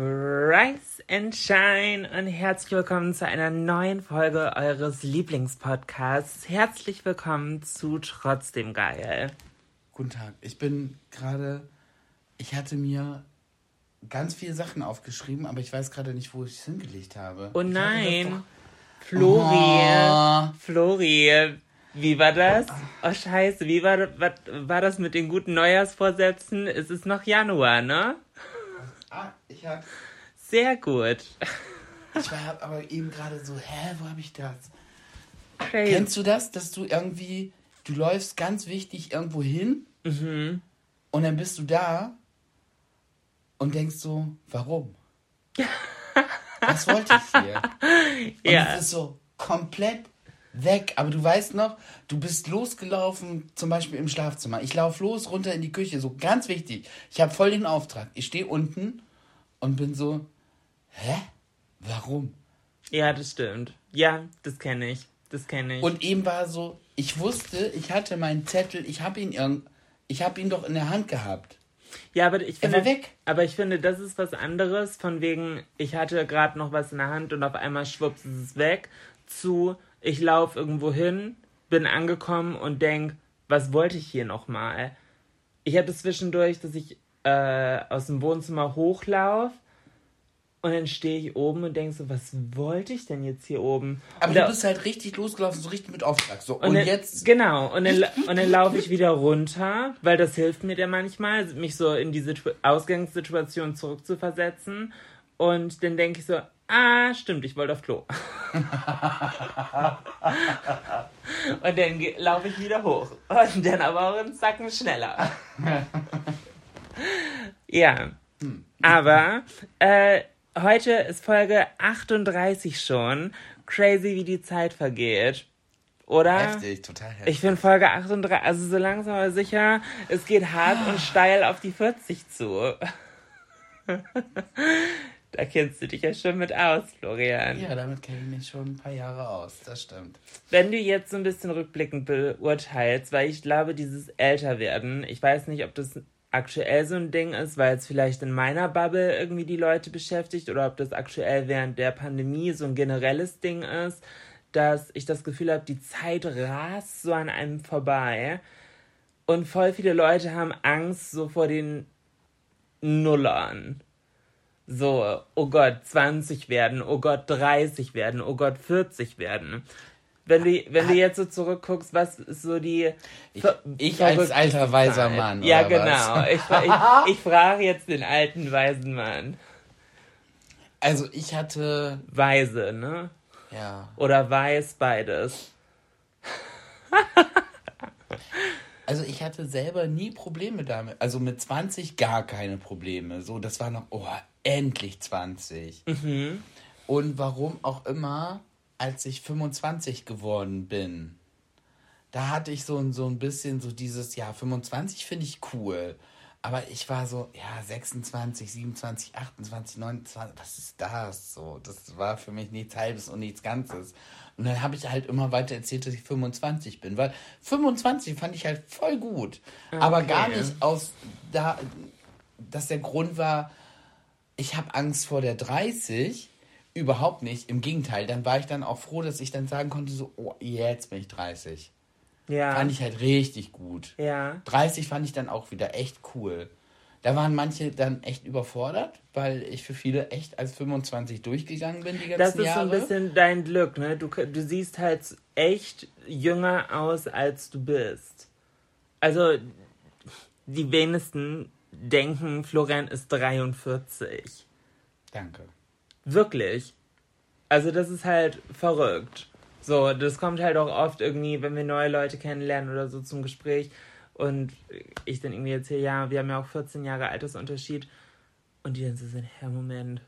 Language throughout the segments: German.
Rise and Shine und herzlich willkommen zu einer neuen Folge eures Lieblingspodcasts. Herzlich willkommen zu Trotzdem Geil. Guten Tag. Ich bin gerade. Ich hatte mir ganz viele Sachen aufgeschrieben, aber ich weiß gerade nicht, wo ich es hingelegt habe. Oh Ich nein, Flori, Oh. Flori, wie war das? Oh scheiße, wie war, was, war das mit den guten Neujahrsvorsätzen? Es ist noch Januar, ne? Ah, ich hab, Sehr gut. ich war aber eben gerade so, hä, wo habe ich das? Crazy. Kennst du das, dass du irgendwie, du läufst ganz wichtig irgendwo hin Mhm. und dann bist du da und denkst so, warum? Was wollte ich hier? Und Ja. es ist so komplett weg. Aber du weißt noch, du bist losgelaufen, zum Beispiel im Schlafzimmer. Ich laufe los, runter in die Küche, so ganz wichtig. Ich habe voll den Auftrag. Ich stehe unten und bin so, hä? Warum? Ja, das stimmt. Ja, das kenne ich. Das kenne ich. Und eben war so, ich wusste, ich hatte meinen Zettel, ich habe ihn irgend, ich habe ihn doch in der Hand gehabt. Ja, aber ich finde, aber ich finde, das ist was anderes, von wegen, ich hatte gerade noch was in der Hand und auf einmal schwupps ist es weg, zu, ich laufe irgendwo hin, bin angekommen und denk, was wollte ich hier nochmal? Ich hatte zwischendurch, dass ich äh, aus dem Wohnzimmer hochlaufe und dann stehe ich oben und denk so, was wollte ich denn jetzt hier oben? Aber und du da- bist halt richtig losgelaufen, so richtig mit Auftrag. So, und, und, dann, jetzt, Genau, und dann, und dann laufe ich wieder runter, weil das hilft mir dann manchmal, mich so in die Situ Ausgangssituation zurückzuversetzen. Und dann denke ich so, ah, stimmt, ich wollte auf Klo. und dann laufe ich wieder hoch. Und dann aber auch einen Zacken schneller. ja. Aber äh, heute ist Folge 38 schon. Crazy, wie die Zeit vergeht. Oder? heftig, total heftig. Ich finde Folge 38, also so langsam aber sicher, es geht hart und steil auf die 40 zu. da kennst du dich ja schon mit aus, Florian. ja, damit kenne ich mich schon ein paar Jahre aus, das stimmt. Wenn du jetzt so ein bisschen rückblickend beurteilst, weil ich glaube, dieses Älterwerden, ich weiß nicht, ob das aktuell so ein Ding ist, weil es vielleicht in meiner Bubble irgendwie die Leute beschäftigt oder ob das aktuell während der Pandemie so ein generelles Ding ist, dass ich das Gefühl habe, die Zeit rast so an einem vorbei und voll viele Leute haben Angst so vor den Nullern. So, oh Gott, 20 werden, oh Gott, 30 werden, oh Gott, 40 werden. Wenn du, wenn du jetzt so zurückguckst, was ist so die. Ich, ich als alter weiser? Mann. Ja, genau. Ich, ich, ich frage jetzt den alten weisen Mann. Also ich hatte, Weise, ne? ja, Oder weiß beides. also ich hatte selber nie Probleme damit. Also mit 20 gar keine Probleme. So, das war noch, oh, endlich 20. Mhm. Und warum auch immer, als ich 25 geworden bin, da hatte ich so, ein- so ein bisschen so dieses, ja, 25 finde ich cool. Aber ich war so, ja, 26, 27, 28, 29, was ist das? So, das war für mich nichts Halbes und nichts Ganzes. Und dann habe ich halt immer weiter erzählt, dass ich 25 bin, weil 25 fand ich halt voll gut. Aber gar nicht aus, da, dass der Grund war, ich habe Angst vor der 30. Überhaupt nicht. Im Gegenteil, dann war ich dann auch froh, dass ich dann sagen konnte, so, oh, jetzt bin ich 30. Ja. Fand ich halt richtig gut. ja. 30 fand ich dann auch wieder echt cool. Da waren manche dann echt überfordert, weil ich für viele echt als 25 durchgegangen bin die ganzen Das ist Jahre. so ein bisschen dein Glück, ne? Du, du siehst halt echt jünger aus, als du bist. Also, die wenigsten denken, Florian ist 43. Danke. Wirklich. Also, das ist halt verrückt. So, das kommt halt auch oft irgendwie, wenn wir neue Leute kennenlernen oder so zum Gespräch. Und ich dann irgendwie erzähle, ja, wir haben ja auch 14 Jahre Altersunterschied. Und die dann so sind, hä, Moment,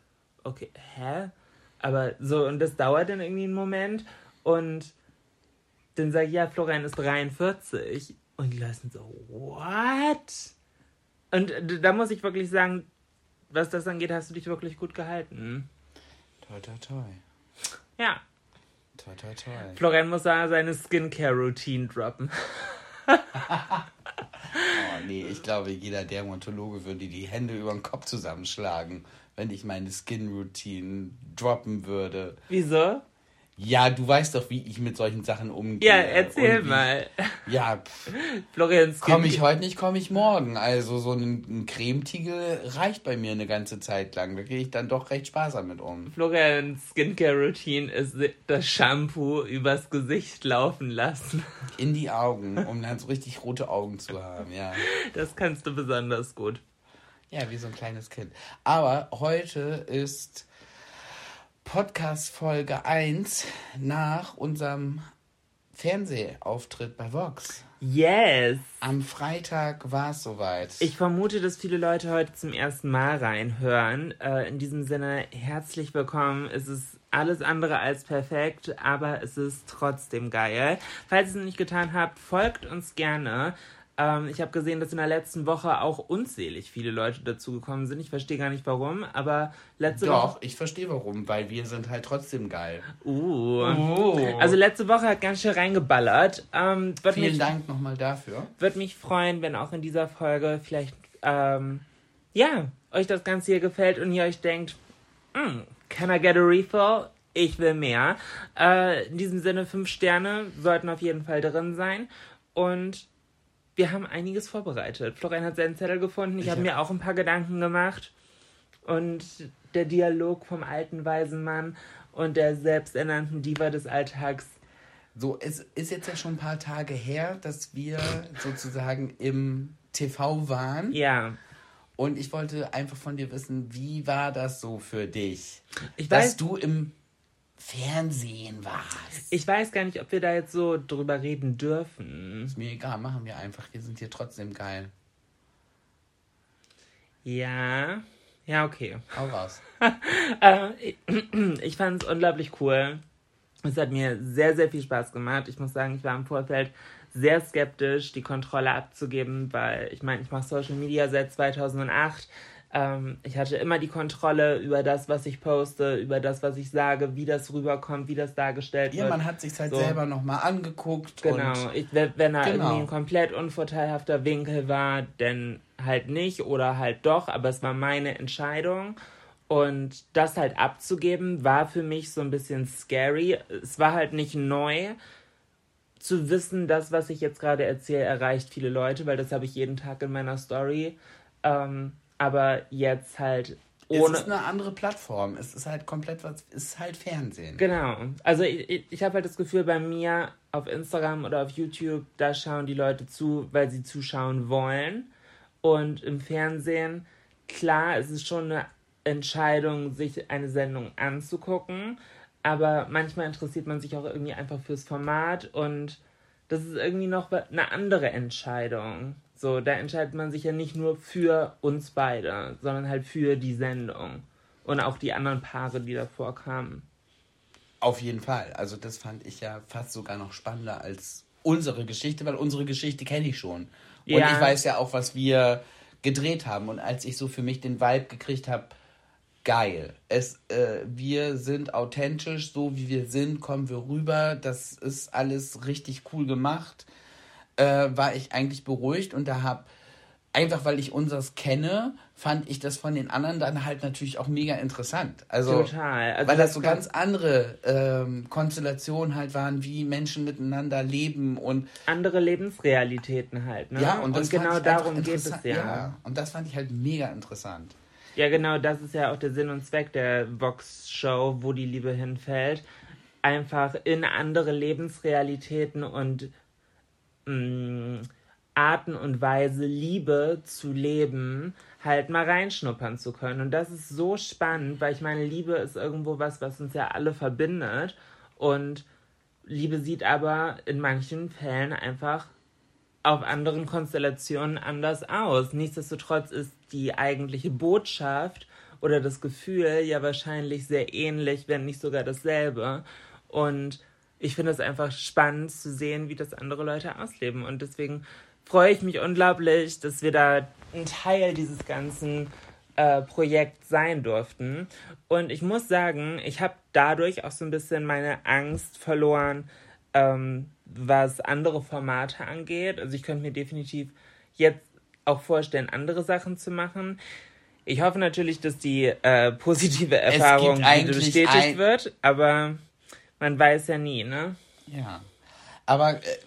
okay, hä? Aber so, und das dauert dann irgendwie einen Moment. Und dann sage ich, ja, Florian ist 43. Und die Leute sind so, what? Und da muss ich wirklich sagen, was das angeht, hast du dich wirklich gut gehalten. Toi, toi, toi. Ja. Toi, toi, toi. Florian muss da seine Skincare-Routine droppen. Oh nee, ich glaube, jeder Dermatologe würde die Hände über den Kopf zusammenschlagen, wenn ich meine Skin-Routine droppen würde. Wieso? Ja, du weißt doch, wie ich mit solchen Sachen umgehe. Ja, erzähl mal. Ja, pff, Florian Skin komme ich heute nicht, komme ich morgen. Also so ein, ein Cremetiegel reicht bei mir eine ganze Zeit lang. Da gehe ich dann doch recht sparsam mit um. Florian Skincare Routine ist das Shampoo übers Gesicht laufen lassen. In die Augen, um dann so richtig rote Augen zu haben, ja. Das kannst du besonders gut. Ja, wie so ein kleines Kind. Aber heute ist Podcast Folge 1 nach unserem Fernsehauftritt bei Vox. Yes. Am Freitag war es soweit. Ich vermute, dass viele Leute heute zum ersten Mal reinhören. Äh, in diesem Sinne, herzlich willkommen. Es ist alles andere als perfekt, aber es ist trotzdem geil. Falls ihr es noch nicht getan habt, folgt uns gerne. Ähm, ich habe gesehen, dass in der letzten Woche auch unzählig viele Leute dazugekommen sind. Ich verstehe gar nicht warum, aber letzte Doch, Woche. ich verstehe warum, weil wir sind halt trotzdem geil. Uh. Oh. Also letzte Woche hat ganz schön reingeballert. Ähm, wird Vielen mich, Dank nochmal dafür. Würde mich freuen, wenn auch in dieser Folge vielleicht, ähm, ja, euch das Ganze hier gefällt und ihr euch denkt, "Mm, can I get a refill? Ich will mehr. Äh, in diesem Sinne, fünf Sterne sollten auf jeden Fall drin sein. Und wir haben einiges vorbereitet. Florian hat seinen Zettel gefunden. Ich, Ich habe hab- mir auch ein paar Gedanken gemacht. Und der Dialog vom alten weisen Mann und der selbsternannten Diva des Alltags So, es ist jetzt ja schon ein paar Tage her, dass wir sozusagen im TV waren. Ja, Und ich wollte einfach von dir wissen, wie war das so für dich? Ich dass weiß- du im Fernsehen warst. ich weiß gar nicht, ob wir da jetzt so drüber reden dürfen. Ist mir egal, machen wir einfach. Wir sind hier trotzdem geil. Ja, ja, okay. Hau raus. Äh, ich ich fand es unglaublich cool. Es hat mir sehr, sehr viel Spaß gemacht. Ich muss sagen, ich war im Vorfeld sehr skeptisch, die Kontrolle abzugeben, weil ich meine, ich mache Social Media seit 2008. Ähm, ich hatte immer die Kontrolle über das, was ich poste, über das, was ich sage, wie das rüberkommt, wie das dargestellt Ja, wird. man hat sich halt So. selber nochmal angeguckt. Genau, ich, wenn wenn da Genau. irgendwie ein komplett unvorteilhafter Winkel war, dann halt nicht oder halt doch, aber es war meine Entscheidung. Und das halt abzugeben, war für mich so ein bisschen scary. Es war halt nicht neu zu wissen, das, was ich jetzt gerade erzähle, erreicht viele Leute, weil das habe ich jeden Tag in meiner Story. Ähm, aber jetzt halt ohne. es ist eine andere Plattform. Es ist halt komplett was, es ist halt Fernsehen. Genau. Also ich, ich, ich habe halt das Gefühl, bei mir auf Instagram oder auf YouTube, da schauen die Leute zu, weil sie zuschauen wollen. Und im Fernsehen, klar, es ist schon eine Entscheidung, sich eine Sendung anzugucken. Aber manchmal interessiert man sich auch irgendwie einfach fürs Format und das ist irgendwie noch eine andere Entscheidung. So, da entscheidet man sich ja nicht nur für uns beide, sondern halt für die Sendung. Und auch die anderen Paare, die davor kamen. Auf jeden Fall. Also das fand ich ja fast sogar noch spannender als unsere Geschichte, weil unsere Geschichte kenne ich schon. Und Ja. ich weiß ja auch, was wir gedreht haben. Und als ich so für mich den Vibe gekriegt habe, geil. Es, äh, wir sind authentisch, so wie wir sind, kommen wir rüber. Das ist alles richtig cool gemacht. Äh, war ich eigentlich beruhigt und da habe einfach weil ich unseres kenne, fand ich das von den anderen dann halt natürlich auch mega interessant. Also, Total. Also weil das das so ganz andere ähm, Konstellationen halt waren, wie Menschen miteinander leben und Andere Lebensrealitäten halt, ne? ja, und, das genau darum geht es ja. ja. Und das fand ich halt mega interessant. Ja, genau, das ist ja auch der Sinn und Zweck der Vox-Show, wo die Liebe hinfällt. Einfach in andere Lebensrealitäten und mh, Arten und Weise Liebe zu leben, halt mal reinschnuppern zu können. Und das ist so spannend, weil ich meine, Liebe ist irgendwo was, was uns ja alle verbindet. Und Liebe sieht aber in manchen Fällen einfach auf anderen Konstellationen anders aus. Nichtsdestotrotz ist die eigentliche Botschaft oder das Gefühl ja wahrscheinlich sehr ähnlich, wenn nicht sogar dasselbe. Und ich finde es einfach spannend zu sehen, wie das andere Leute ausleben. Und deswegen freue ich mich unglaublich, dass wir da ein Teil dieses ganzen äh, Projekt sein durften. Und ich muss sagen, ich habe dadurch auch so ein bisschen meine Angst verloren, ähm, was andere Formate angeht. Also ich könnte mir definitiv jetzt auch vorstellen, andere Sachen zu machen. Ich hoffe natürlich, dass die äh, positive Erfahrung bestätigt wird, aber man weiß ja nie, ne? Ja. Aber äh,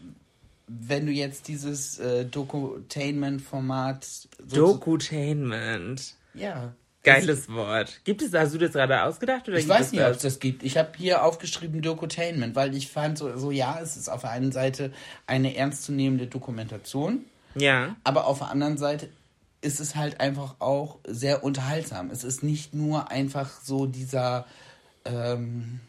wenn du jetzt dieses äh, Dokutainment-Format. so- Dokutainment. Ja. Geiles Wort. Gibt es, hast du das gerade ausgedacht oder Ich weiß nicht, ob es das gibt. Ich habe hier aufgeschrieben Dokutainment, weil ich fand so, so, ja, es ist auf der einen Seite eine ernstzunehmende Dokumentation, Ja. aber auf der anderen Seite ist es halt einfach auch sehr unterhaltsam. Es ist nicht nur einfach so dieser, ähm,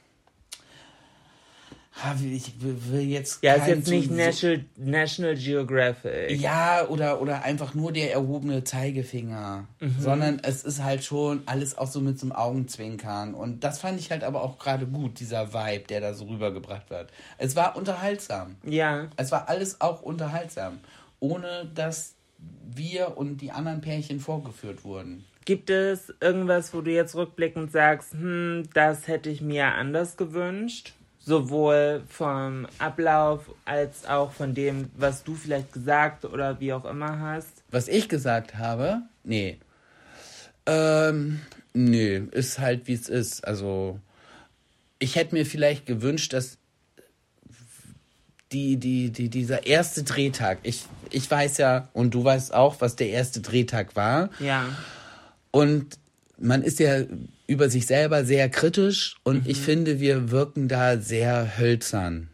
ich will jetzt Ja, ist jetzt nicht National, National Geographic. Ja, oder, oder einfach nur der erhobene Zeigefinger. Mhm. Sondern es ist halt schon alles auch so mit so einem Augenzwinkern. Und das fand ich halt aber auch gerade gut, dieser Vibe, der da so rübergebracht wird. Es war unterhaltsam. Ja. Es war alles auch unterhaltsam. Ohne dass wir und die anderen Pärchen vorgeführt wurden. Gibt es irgendwas, wo du jetzt rückblickend sagst, hm, das hätte ich mir anders gewünscht? Sowohl vom Ablauf als auch von dem, was du vielleicht gesagt oder wie auch immer hast. Was ich gesagt habe, nee. Ähm, nee, ist halt wie es ist. Also, ich hätte mir vielleicht gewünscht, dass die, die, die, dieser erste Drehtag, ich, ich weiß ja, und du weißt auch, was der erste Drehtag war. Ja. Und man ist ja über sich selber sehr kritisch und ich finde, wir wirken da sehr hölzern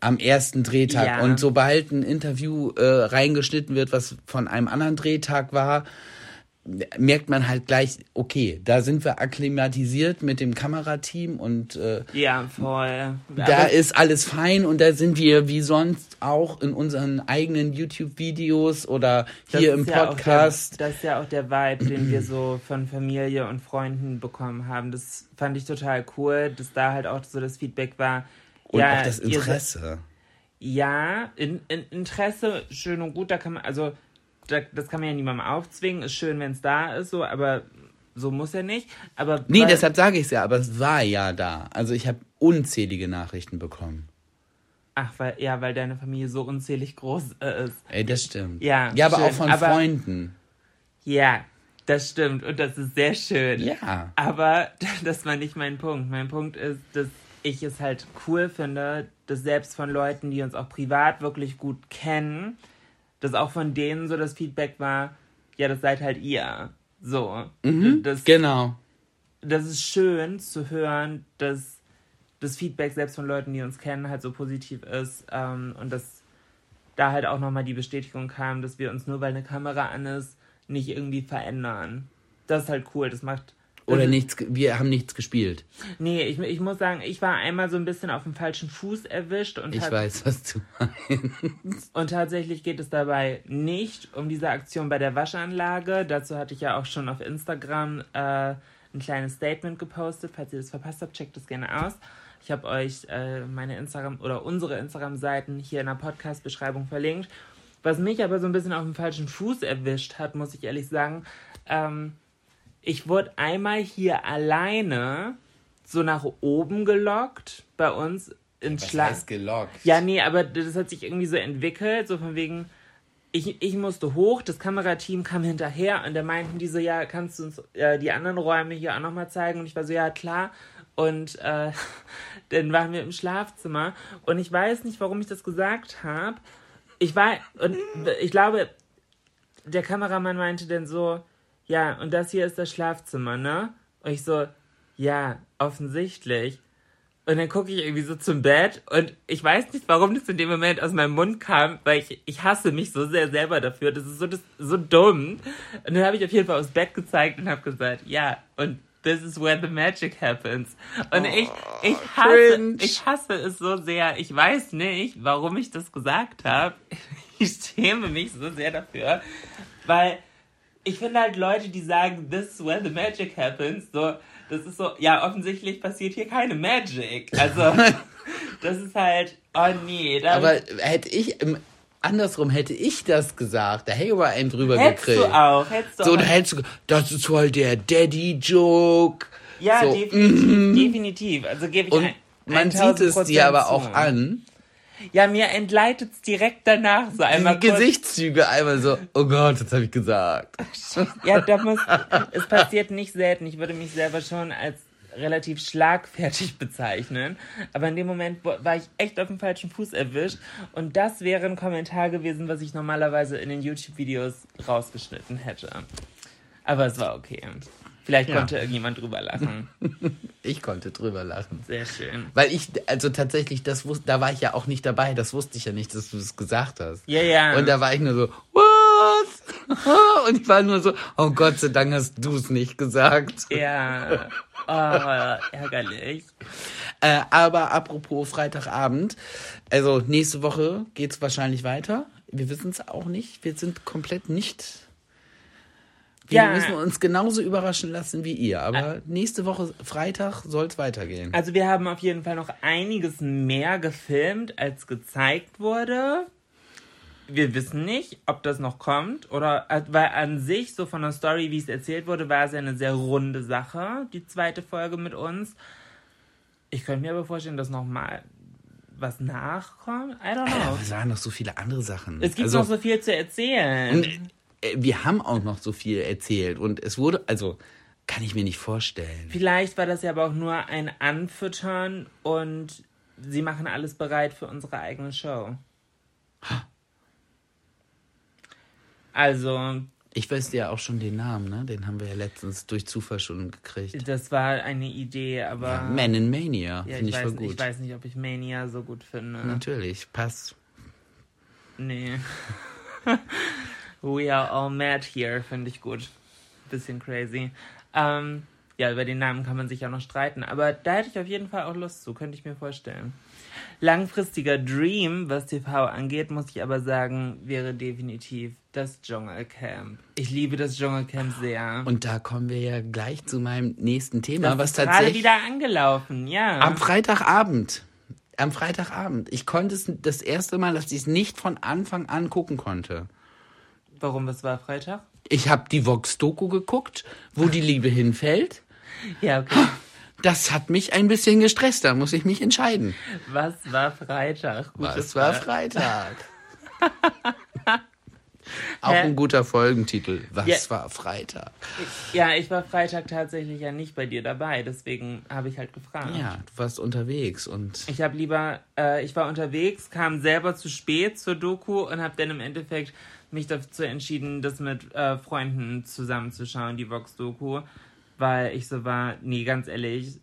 am ersten Drehtag. Ja. Und sobald ein Interview äh, reingeschnitten wird, was von einem anderen Drehtag war, merkt man halt gleich, okay, da sind wir akklimatisiert mit dem Kamerateam und äh, Ja, voll. da Aber- ist alles fein und da sind wir wie sonst auch in unseren eigenen YouTube-Videos oder hier im ja Podcast. Der, das ist ja auch der Vibe, den wir so von Familie und Freunden bekommen haben. Das fand ich total cool, dass da halt auch so das Feedback war. und ja, auch das Interesse. Ja, in, in, Interesse, schön und gut, da kann man, also, das kann man ja niemandem aufzwingen, ist schön, wenn es da ist, so, aber so muss er nicht. Aber Nee, deshalb sage ich es ja, aber es war ja da. Also ich habe unzählige Nachrichten bekommen. Ach, weil, ja, weil deine Familie so unzählig groß äh, ist. Ey, das stimmt. Ja, Ja, aber schön, auch von aber- Freunden. Ja, das stimmt und das ist sehr schön. Ja. Aber das war nicht mein Punkt. Mein Punkt ist, dass ich es halt cool finde, dass selbst von Leuten, die uns auch privat wirklich gut kennen, dass auch von denen so das Feedback war, ja, das seid halt ihr. So. Das, Genau. das ist schön zu hören, dass das Feedback selbst von Leuten, die uns kennen, halt so positiv ist ähm, und dass da halt auch nochmal die Bestätigung kam, dass wir uns nur weil eine Kamera an ist, nicht irgendwie verändern. Das ist halt cool, das macht... Oder das, nichts, wir haben nichts gespielt. Nee, ich, ich muss sagen, ich war einmal so ein bisschen auf dem falschen Fuß erwischt und, Ich weiß, was du meinst. und tatsächlich geht es dabei nicht um diese Aktion bei der Waschanlage. Dazu hatte ich ja auch schon auf Instagram äh, ein kleines Statement gepostet. Falls ihr das verpasst habt, checkt das gerne aus. Ich habe euch äh, meine Instagram oder unsere Instagram-Seiten hier in der Podcast-Beschreibung verlinkt. Was mich aber so ein bisschen auf dem falschen Fuß erwischt hat, muss ich ehrlich sagen. Ähm, ich wurde einmal hier alleine so nach oben gelockt bei uns in Was Schlag. heißt gelockt? Ja, nee, aber das hat sich irgendwie so entwickelt, so von wegen, ich, ich musste hoch, das Kamerateam kam hinterher und da meinten die so, ja, kannst du uns äh, die anderen Räume hier auch nochmal zeigen? Und ich war so, ja, klar. Und äh, dann waren wir im Schlafzimmer und ich weiß nicht, warum ich das gesagt habe. Ich war, und ich glaube, der Kameramann meinte dann so, ja, und das hier ist das Schlafzimmer, ne? Und ich so, ja, offensichtlich. Und dann gucke ich irgendwie so zum Bett und ich weiß nicht, warum das in dem Moment aus meinem Mund kam, weil ich, ich hasse mich so sehr selber dafür. Das ist so, das, so dumm. Und dann habe ich auf jeden Fall aufs Bett gezeigt und habe gesagt, ja, und this is where the magic happens. Und ich, ich hasse, ich hasse es so sehr. Ich weiß nicht, warum ich das gesagt habe. Ich schäme mich so sehr dafür, weil ich finde halt Leute, die sagen, this is where the magic happens, so, das ist so, ja, offensichtlich passiert hier keine Magic. Also, das ist halt, oh nee. Aber hätte ich, andersrum hätte ich das gesagt, da hätte ich aber einen drüber hättest gekriegt. Du auch, hättest du so, auch. da hättest du, das ist voll der Daddy-Joke. Ja, so, definitiv, mm. definitiv. Also gebe ich Und ein, man sieht es dir aber auch an. Ja, mir entleitet es direkt danach so einmal Die kurz. Gesichtszüge einmal so, oh Gott, das habe ich gesagt. Ja, da muss, es passiert nicht selten. Ich würde mich selber schon als relativ schlagfertig bezeichnen. Aber in dem Moment war ich echt auf dem falschen Fuß erwischt. Und das wäre ein Kommentar gewesen, was ich normalerweise in den YouTube-Videos rausgeschnitten hätte. Aber es war okay. Vielleicht Ja. konnte irgendjemand drüber lachen. Ich konnte drüber lachen. Sehr schön. Weil ich, also tatsächlich, das wusste, da war ich ja auch nicht dabei. Das wusste ich ja nicht, dass du es gesagt hast. Ja, ja. Und da war ich nur so, what? Und ich war nur so, oh Gott sei Dank hast du es nicht gesagt. Ja. Oh, ärgerlich. Äh, aber apropos Freitagabend, also nächste Woche geht's wahrscheinlich weiter. Wir wissen es auch nicht. Wir sind komplett nicht. Wir Ja. müssen uns genauso überraschen lassen wie ihr. Aber nächste Woche Freitag soll's weitergehen. Also wir haben auf jeden Fall noch einiges mehr gefilmt, als gezeigt wurde. Wir wissen nicht, ob das noch kommt oder äh, weil an sich so von der Story, wie es erzählt wurde, war es ja eine sehr runde Sache, die zweite Folge mit uns. Ich könnte mir aber vorstellen, dass noch mal was nachkommt. I don't know. Es waren noch so viele andere Sachen. Es gibt also, noch so viel zu erzählen. Und wir haben auch noch so viel erzählt und es wurde, also kann ich mir nicht vorstellen. Vielleicht war das ja aber auch nur ein Anfüttern und sie machen alles bereit für unsere eigene Show. Also, Ich weiß ja auch schon den Namen, ne? Den haben wir ja letztens durch Zufall schon gekriegt. das war eine Idee, aber Man in Mania, ja, finde ich, ich, voll gut. ich weiß nicht, ob ich Mania so gut finde. Natürlich, passt. Nee. We are all mad here, finde ich gut. Bisschen crazy. Ähm, ja, über den Namen kann man sich ja noch streiten, aber da hätte ich auf jeden Fall auch Lust zu, könnte ich mir vorstellen. Langfristiger Dream, was TV angeht, muss ich aber sagen, wäre definitiv das Dschungelcamp. Ich liebe das Dschungelcamp sehr. Und da kommen wir ja gleich zu meinem nächsten Thema, das was ist gerade tatsächlich wieder angelaufen, ja. am Freitagabend. Am Freitagabend. Ich konnte es das erste Mal, dass ich es nicht von Anfang an gucken konnte. Warum, was war Freitag? Ich habe die Vox-Doku geguckt, wo die Liebe hinfällt. Ja, okay. Das hat mich ein bisschen gestresst, da muss ich mich entscheiden. Was war Freitag? Gute Was war Frage. Freitag? Auch Hä? ein guter Folgentitel. Was Ja. war Freitag? Ja, ich war Freitag tatsächlich ja nicht bei dir dabei, deswegen habe ich halt gefragt. Ja, du warst unterwegs und Ich habe lieber, äh, ich war unterwegs, kam selber zu spät zur Doku und habe dann im Endeffekt mich dazu entschieden, das mit äh, Freunden zusammenzuschauen, die Vox-Doku, weil ich so war, nee, ganz ehrlich,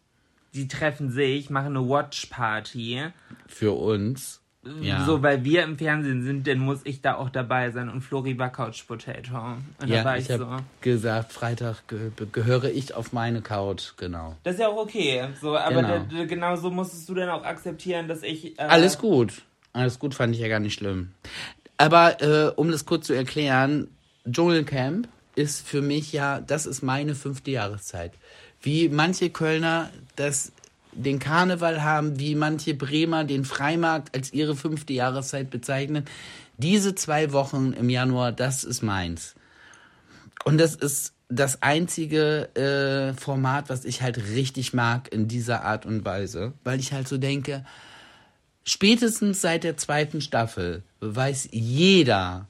die treffen sich, machen eine Watch-Party, für uns. Ja. so, weil wir im Fernsehen sind, dann muss ich da auch dabei sein und Flori war Couch Potato. Und da ja, war ich ich, so. gesagt, Freitag ge gehöre ich auf meine Couch, genau. Das ist ja auch okay. So, aber Genau. da, da, genau so musstest du dann auch akzeptieren, dass ich. Äh, Alles gut. Alles gut fand ich ja gar nicht schlimm. Aber äh, um das kurz zu erklären, Dschungelcamp ist für mich ja, das ist meine fünfte Jahreszeit. Wie manche Kölner das den Karneval haben, wie manche Bremer den Freimarkt als ihre fünfte Jahreszeit bezeichnen. Diese zwei Wochen im Januar, das ist meins. Und das ist das einzige äh, Format, was ich halt richtig mag in dieser Art und Weise, weil ich halt so denke, spätestens seit der zweiten Staffel weiß jeder,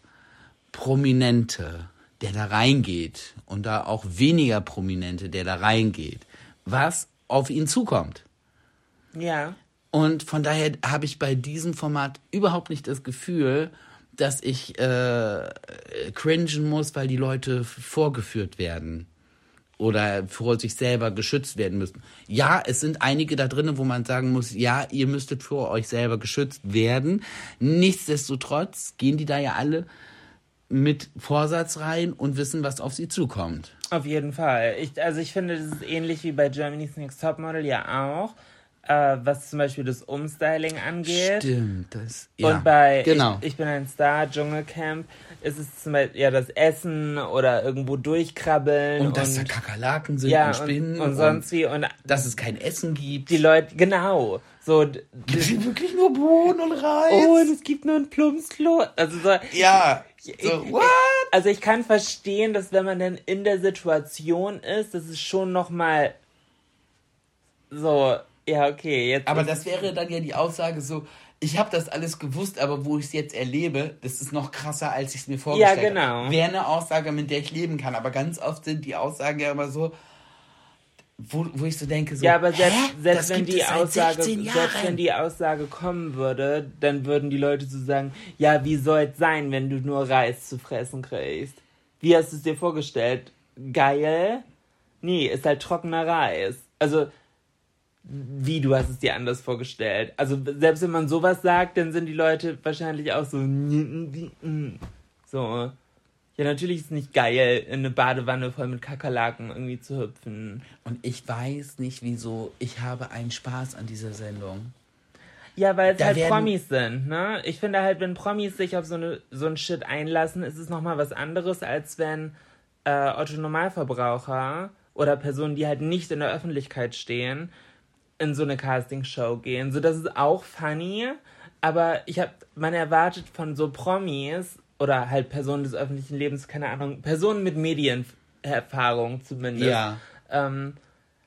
Prominente, der da reingeht und da auch weniger Prominente, der da reingeht, was auf ihn zukommt. Ja. Und von daher habe ich bei diesem Format überhaupt nicht das Gefühl, dass ich äh, cringen muss, weil die Leute vorgeführt werden oder vor sich selber geschützt werden müssen. Ja, es sind einige da drinnen, wo man sagen muss, ja, ihr müsstet vor euch selber geschützt werden. Nichtsdestotrotz gehen die da ja alle mit Vorsatz rein und wissen, was auf sie zukommt. Auf jeden Fall. Ich, also ich finde, das ist ähnlich wie bei Germany's Next Topmodel ja auch, äh, was zum Beispiel das Umstyling angeht. Stimmt, das ja, Und bei genau. ich, ich bin ein Star, Dschungelcamp, ist es zum Beispiel ja das Essen oder irgendwo durchkrabbeln. und dass da Kakerlaken sind ja, und Spinnen und, und sonst wie. Und dass es kein Essen gibt. die Leute, genau. So, Gibt wirklich nur Bohnen und Reis? oh, und es gibt nur ein Plumpsklo. Also so, ja. So, what? Also ich kann verstehen, dass wenn man dann in der Situation ist, dass es schon noch mal so, ja okay, jetzt. Aber ist- das wäre dann ja die Aussage so, ich habe das alles gewusst, aber wo ich es jetzt erlebe, das ist noch krasser, als ich es mir vorgestellt Ja, genau. habe. Wäre eine Aussage, mit der ich leben kann. Aber ganz oft sind die Aussagen ja immer so, wo, wo ich so denke, so, ja, aber selbst, selbst wenn die Aussage, 16 selbst wenn die Aussage kommen würde, dann würden die Leute so sagen, ja, wie soll es sein, wenn du nur Reis zu fressen kriegst? Wie hast du es dir vorgestellt? Geil? Nee, ist halt trockener Reis. Also, wie du hast es dir anders vorgestellt. Also, selbst wenn man sowas sagt, dann sind die Leute wahrscheinlich auch so, so. Ja, natürlich ist es nicht geil, in eine Badewanne voll mit Kakerlaken irgendwie zu hüpfen. Und ich weiß nicht, wieso. Ich habe einen Spaß an dieser Sendung. Ja, weil es Da halt werden- Promis sind, ne? Ich finde halt, wenn Promis sich auf so, eine, so ein Shit einlassen, ist es nochmal was anderes, als wenn äh, Otto Normalverbraucher oder Personen, die halt nicht in der Öffentlichkeit stehen, in so eine Castingshow gehen. So, das ist auch funny, aber ich hab, man erwartet von so Promis oder halt Personen des öffentlichen Lebens, keine Ahnung, Personen mit Medienerfahrung zumindest, Ja. ähm,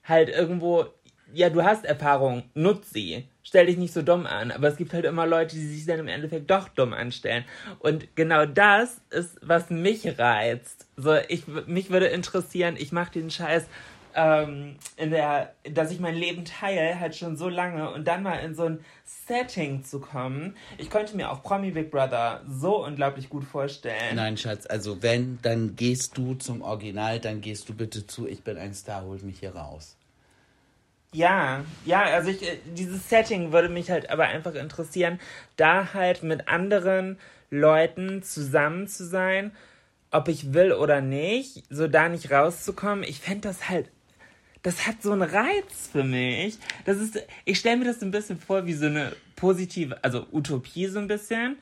halt irgendwo, ja, du hast Erfahrung, nutz sie. Stell dich nicht so dumm an. Aber es gibt halt immer Leute, die sich dann im Endeffekt doch dumm anstellen. Und genau das ist, was mich reizt. So, ich, mich würde interessieren, ich mache den Scheiß, ähm, in der, dass ich mein Leben teile, halt schon so lange und dann mal in so ein Setting zu kommen. Ich könnte mir auch Promi Big Brother so unglaublich gut vorstellen. Nein, Schatz, also wenn, dann gehst du zum Original, dann gehst du bitte zu, ich bin ein Star, holt mich hier raus. Ja, ja, also ich, äh, dieses Setting würde mich halt aber einfach interessieren, da halt mit anderen Leuten zusammen zu sein, ob ich will oder nicht, so da nicht rauszukommen. Ich fände das halt, das hat so einen Reiz für mich. Das ist, ich stelle mir das ein bisschen vor wie so eine positive, also Utopie so ein bisschen.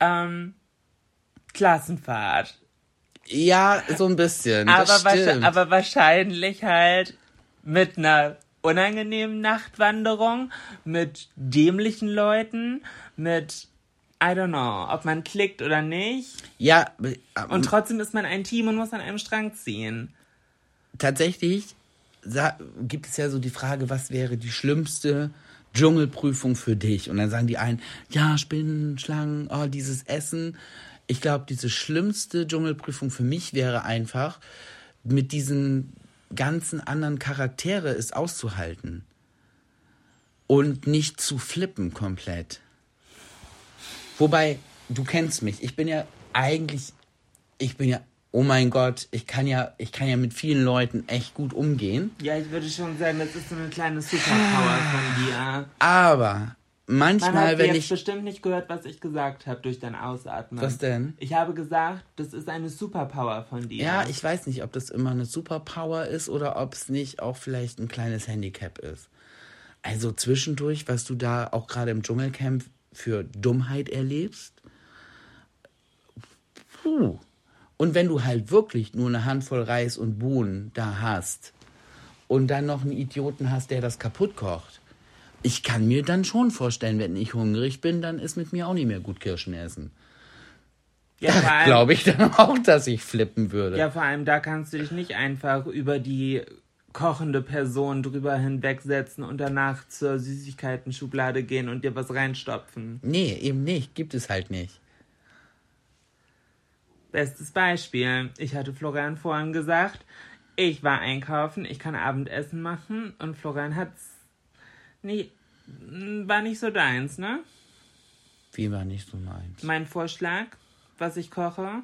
Ähm, Klassenfahrt. Ja, so ein bisschen. Aber, stimmt. aber wahrscheinlich halt mit einer unangenehmen Nachtwanderung, mit dämlichen Leuten, mit, I don't know, ob man klickt oder nicht. ja, Und trotzdem ist man ein Team und muss an einem Strang ziehen. tatsächlich gibt es ja so die Frage, was wäre die schlimmste Dschungelprüfung für dich? Und dann sagen die einen, ja, Spinnen, Schlangen, oh, dieses Essen. Ich glaube, diese schlimmste Dschungelprüfung für mich wäre einfach, mit diesen ganzen anderen Charaktere es auszuhalten. Und nicht zu flippen komplett. Wobei, du kennst mich. Ich bin ja eigentlich, ich bin ja, oh mein Gott, ich kann ja, ich kann ja mit vielen Leuten echt gut umgehen. Ja, ich würde schon sagen, das ist so eine kleine Superpower von dir. Aber Man manchmal, hat wenn jetzt ich, bestimmt nicht gehört, was ich gesagt habe durch dein Ausatmen. Was denn? Ich habe gesagt, das ist eine Superpower von dir. ja, ich weiß nicht, ob das immer eine Superpower ist oder ob es nicht auch vielleicht ein kleines Handicap ist. Also zwischendurch, was du da auch gerade im Dschungelcamp für Dummheit erlebst. Puh. Und wenn du halt wirklich nur eine Handvoll Reis und Bohnen da hast und dann noch einen Idioten hast, der das kaputt kocht. Ich kann mir dann schon vorstellen, wenn ich hungrig bin, dann ist mit mir auch nicht mehr gut Kirschen essen. ja, Da glaube ich dann auch, dass ich flippen würde. Ja, vor allem da kannst du dich nicht einfach über die kochende Person drüber hinwegsetzen und danach zur Süßigkeiten-Schublade gehen und dir was reinstopfen. Nee, eben nicht. Gibt es halt nicht. Bestes Beispiel. Ich hatte Florian vorhin gesagt, ich war einkaufen, ich kann Abendessen machen und Florian hat's nie, war nicht so deins, ne? Wie war nicht so meins? Mein Vorschlag, was ich koche,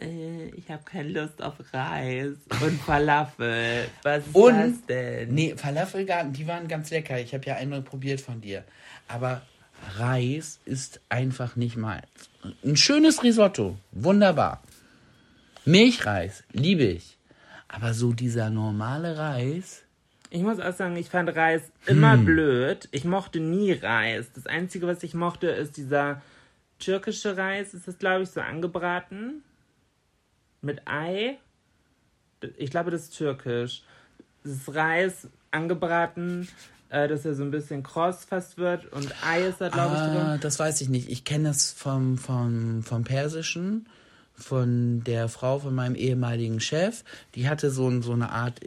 äh, ich habe keine Lust auf Reis und Falafel. Was ist Und, das denn? nee, Falafelgarten, die waren ganz lecker. Ich habe ja einmal probiert von dir. Aber Reis ist einfach nicht meins. Ein schönes Risotto, wunderbar. Milchreis, liebe ich. Aber so dieser normale Reis, Ich muss auch sagen, ich fand Reis immer Hm. blöd. Ich mochte nie Reis. Das Einzige, was ich mochte, ist dieser türkische Reis. Ist das, glaube ich, so angebraten? Mit Ei? Ich glaube, das ist türkisch. Das ist Reis angebraten, äh, dass er so ein bisschen kross fast wird. Und Ei ist da, glaube ich, ah, drin. das weiß ich nicht. Ich kenne das vom, vom, vom Persischen, von der Frau von meinem ehemaligen Chef. Die hatte so, so eine Art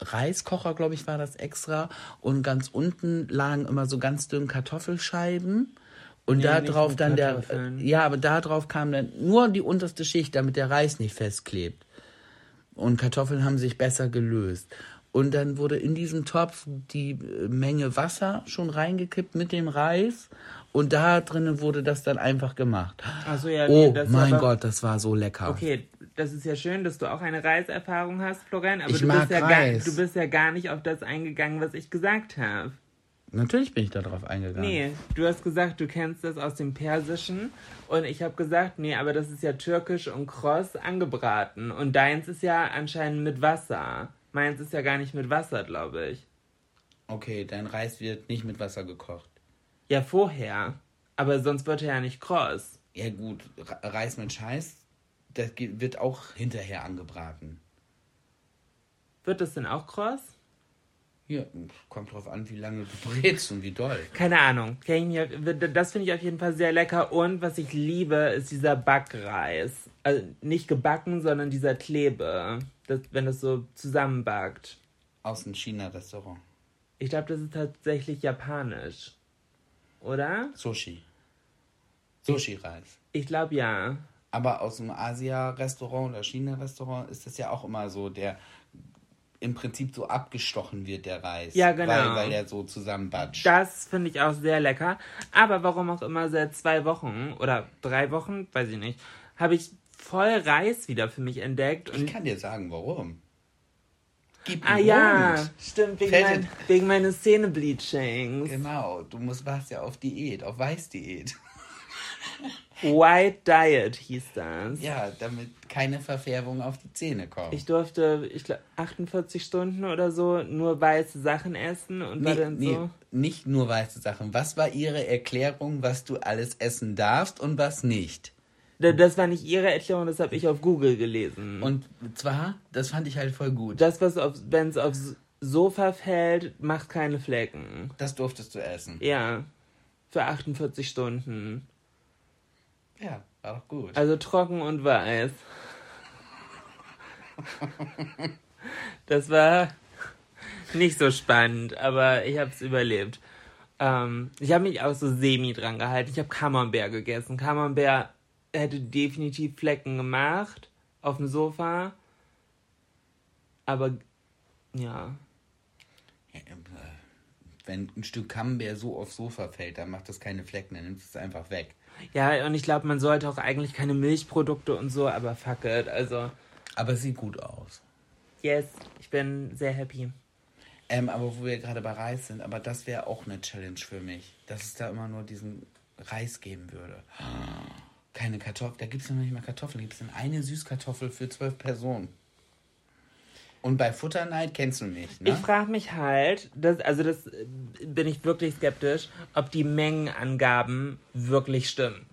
Reiskocher, glaube ich, war das extra. Und ganz unten lagen immer so ganz dünn Kartoffelscheiben. Und Nee, da drauf dann der, ja, aber da drauf kam dann nur die unterste Schicht, damit der Reis nicht festklebt. Und Kartoffeln haben sich besser gelöst. Und dann wurde in diesem Topf die äh, Menge Wasser schon reingekippt mit dem Reis. Und da drinnen wurde das dann einfach gemacht. Ach so, ja, nee, oh das mein aber- Gott, das war so lecker. Okay, das ist ja schön, dass du auch eine Reiserfahrung hast, Florian, aber Ich du, mag bist ja Reis. Gar, du bist ja gar nicht auf das eingegangen, was ich gesagt habe. Natürlich bin ich da drauf eingegangen. Nee, du hast gesagt, du kennst das aus dem Persischen und ich habe gesagt, nee, aber das ist ja türkisch und kross angebraten und deins ist ja anscheinend mit Wasser. Meins ist ja gar nicht mit Wasser, glaube ich. Okay, dein Reis wird nicht mit Wasser gekocht. Ja, vorher. Aber sonst wird er ja nicht kross. Ja gut, Re- Reis mit Scheiß, das wird auch hinterher angebraten. Wird das denn auch kross? Ja, kommt drauf an, wie lange du brätst und wie doll. Keine Ahnung. Das finde ich auf jeden Fall sehr lecker. Und was ich liebe, ist dieser Backreis. Also nicht gebacken, sondern dieser Klebe. Das, wenn das so zusammenbackt. Aus einem China-Restaurant. Ich glaube, das ist tatsächlich japanisch. Oder? Sushi. Sushi-Reis. Ich glaube ja. Aber aus einem Asia-Restaurant oder China-Restaurant ist das ja auch immer so, der im Prinzip so abgestochen wird, der Reis. Ja, genau. Weil, weil der so zusammenbatscht. Das finde ich auch sehr lecker. Aber warum auch immer seit zwei Wochen oder drei Wochen, weiß ich nicht, habe ich voll Reis wieder für mich entdeckt. ich kann dir sagen, warum. Gib ah einen ja, stimmt, wegen, mein, wegen meines Zähnebleachings. Genau, du musst, warst ja auf Diät, auf Weißdiät. White Diet hieß das. Ja, damit keine Verfärbung auf die Zähne kommt. Ich durfte, ich glaube, 48 Stunden oder so nur weiße Sachen essen und war nee, dann nee, so. nicht nur weiße Sachen. Was war Ihre Erklärung, was du alles essen darfst und was nicht? Da- Das war nicht ihre Erklärung, das habe ich auf Google gelesen. Und zwar, das fand ich halt voll gut. das, was auf, wenn es aufs Sofa fällt, macht keine Flecken. Das durftest du essen. Ja. Für 48 Stunden. Ja, war doch gut. Also trocken und weiß. Das war nicht so spannend, aber ich habe es überlebt. Ähm, ich habe mich auch so semi dran gehalten. Ich habe Camembert gegessen. Camembert hätte definitiv Flecken gemacht auf dem Sofa. Aber ja. Ja, äh, Wenn ein Stück Camembert so aufs Sofa fällt, dann macht das keine Flecken, dann nimmst du es einfach weg. Ja, und ich glaube, man sollte auch eigentlich keine Milchprodukte und so, aber fuck it. Also, Aber es sieht gut aus. yes, ich bin sehr happy. Ähm, aber wo wir gerade bei Reis sind, aber das wäre auch eine Challenge für mich, dass es da immer nur diesen Reis geben würde. Keine Kartoffeln, da gibt es noch nicht mal Kartoffeln, da gibt es dann eine Süßkartoffel für zwölf Personen. Und bei Futterneid kennst du nicht, ne? Ich frage mich halt, das, also das äh, bin ich wirklich skeptisch, ob die Mengenangaben wirklich stimmen.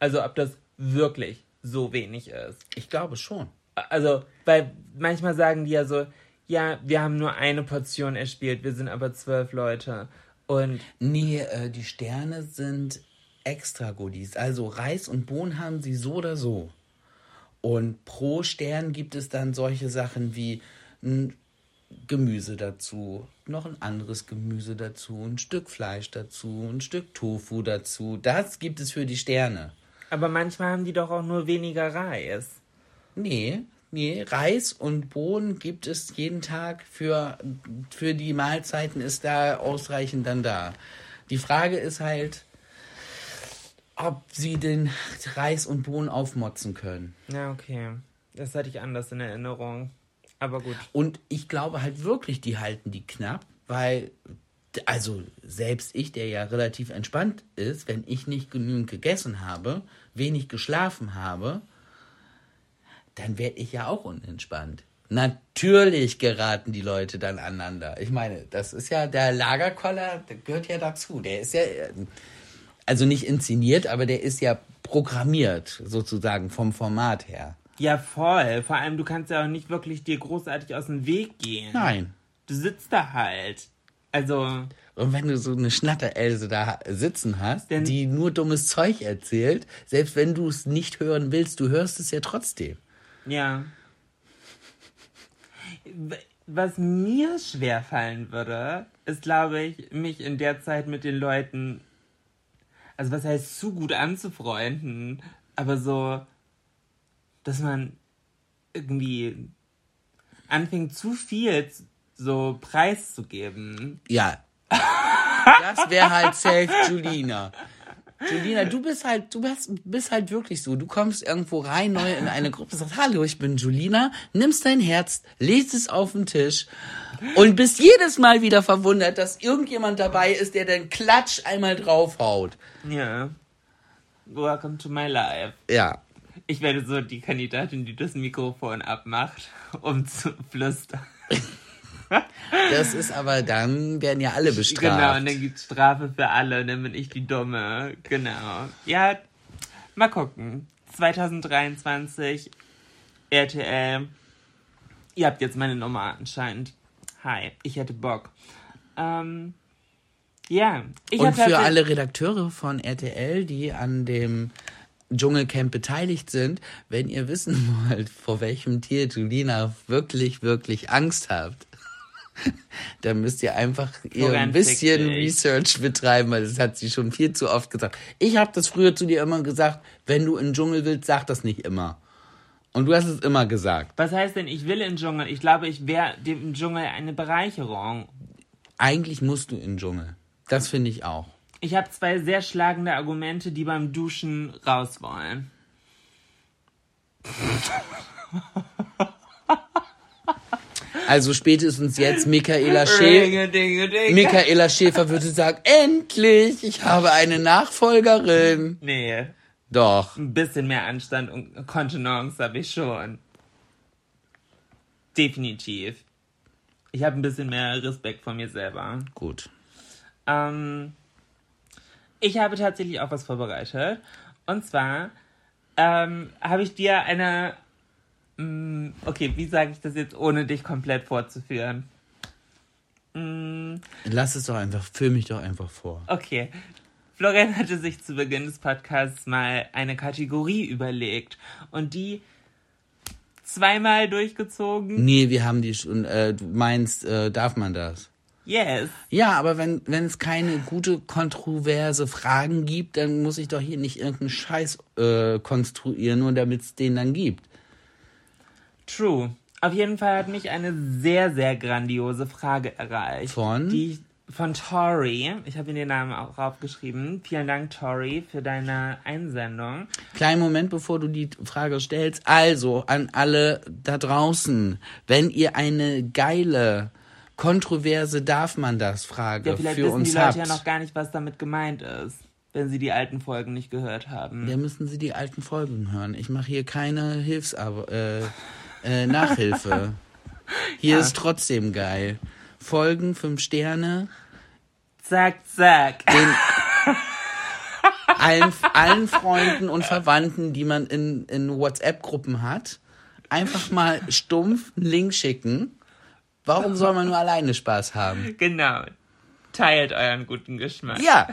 Also ob das wirklich so wenig ist. ich glaube schon. Also, weil manchmal sagen die ja so, ja, wir haben nur eine Portion erspielt, wir sind aber zwölf Leute. Und Nee, äh, die Sterne sind extra Goodies. Also Reis und Bohnen haben sie so oder so. Und pro Stern gibt es dann solche Sachen wie ein Gemüse dazu, noch ein anderes Gemüse dazu, ein Stück Fleisch dazu, ein Stück Tofu dazu. Das gibt es für die Sterne. Aber manchmal haben die doch auch nur weniger Reis. Nee, nee, Reis und Bohnen gibt es jeden Tag für, für die Mahlzeiten ist da ausreichend dann da. Die Frage ist halt, ob sie den Reis und Bohnen aufmotzen können. Ja, okay. Das hatte ich anders in Erinnerung. Aber gut. Und ich glaube halt wirklich, die halten die knapp, weil, also selbst ich, der ja relativ entspannt ist, wenn ich nicht genügend gegessen habe, wenig geschlafen habe, dann werde ich ja auch unentspannt. Natürlich geraten die Leute dann aneinander. Ich meine, das ist ja der Lagerkoller, der gehört ja dazu. Der ist ja, also nicht inszeniert, aber der ist ja programmiert, sozusagen vom Format her. Ja, voll. Vor allem, du kannst ja auch nicht wirklich dir großartig aus dem Weg gehen. Nein. Du sitzt da halt. Also. Und wenn du so eine Schnatter-Else da sitzen hast, die nur dummes Zeug erzählt, selbst wenn du es nicht hören willst, du hörst es ja trotzdem. Ja. Was mir schwer fallen würde, ist, glaube ich, mich in der Zeit mit den Leuten, also was heißt zu gut anzufreunden, aber so, dass man irgendwie anfängt zu viel so preiszugeben. Ja. Das wäre halt safe Julina. Julina, du bist halt, du bist, bist halt wirklich so. Du kommst irgendwo rein, neu in eine Gruppe, sagst, hallo, ich bin Julina, nimmst dein Herz, legst es auf den Tisch und bist jedes Mal wieder verwundert, dass irgendjemand dabei ist, der den Klatsch einmal draufhaut. Ja. Welcome to my life. Ja. Ich werde so die Kandidatin, die das Mikrofon abmacht, um zu flüstern. Das ist aber, dann werden ja alle bestraft. Genau, und dann gibt's Strafe für alle, und dann bin ich die Dumme. Genau. Ja, mal gucken. 2023, RTL. Ihr habt jetzt meine Nummer anscheinend. Hi, ich hätte Bock. Ähm, ja, ich Und hab für alle Redakteure von RTL, die an dem Dschungelcamp beteiligt sind, wenn ihr wissen wollt, vor welchem Tier Julina wirklich, wirklich Angst habt, dann müsst ihr einfach ihr ein bisschen. Research betreiben, weil das hat sie schon viel zu oft gesagt. Ich habe das früher zu dir immer gesagt, wenn du in den Dschungel willst, sag das nicht immer. Und du hast es immer gesagt. Was heißt denn, ich will in den Dschungel? Ich glaube, ich wäre dem Dschungel eine Bereicherung. Eigentlich musst du in den Dschungel. Das finde ich auch. Ich habe zwei sehr schlagende Argumente, die beim Duschen raus wollen. Also spätestens jetzt Michaela Schäfer. Michaela Schäfer würde sagen, endlich, ich habe eine Nachfolgerin. Nee, Doch. ein bisschen mehr Anstand und Kontenance habe ich schon. Definitiv. Ich habe ein bisschen mehr Respekt vor mir selber. Gut. Ähm, ich habe tatsächlich auch was vorbereitet. Und zwar ähm, habe ich dir eine. Mm, okay, wie sage ich das jetzt, ohne dich komplett vorzuführen? Mm, Lass es doch einfach, füll mich doch einfach vor. Okay. Florian hatte sich zu Beginn des Podcasts mal eine Kategorie überlegt und die zweimal durchgezogen. Nee, wir haben die schon, äh, du meinst, äh, darf man das? Yes. Ja, aber wenn, wenn es keine gute, kontroverse Fragen gibt, dann muss ich doch hier nicht irgendeinen Scheiß äh, konstruieren, nur damit es den dann gibt. True. Auf jeden Fall hat mich eine sehr, sehr grandiose Frage erreicht. Von? Die von Tori. Ich habe ihn den Namen auch aufgeschrieben. Vielen Dank, Tori, für deine Einsendung. Kleinen Moment, bevor du die Frage stellst. Also, an alle da draußen, wenn ihr eine geile, kontroverse darf man das Frage Ja, vielleicht für wissen uns die Leute habt, ja noch gar nicht, was damit gemeint ist, wenn sie die alten Folgen nicht gehört haben. Ja, müssen Sie die alten Folgen hören. Ich mache hier keine Hilfsar äh, äh, Nachhilfe. Hier ist trotzdem geil. Folgen, fünf Sterne, Zack, zack. den allen, allen Freunden und Verwandten, die man in, in WhatsApp-Gruppen hat, einfach mal stumpf einen Link schicken. Warum soll man nur alleine Spaß haben? Genau. Teilt euren guten Geschmack. Ja.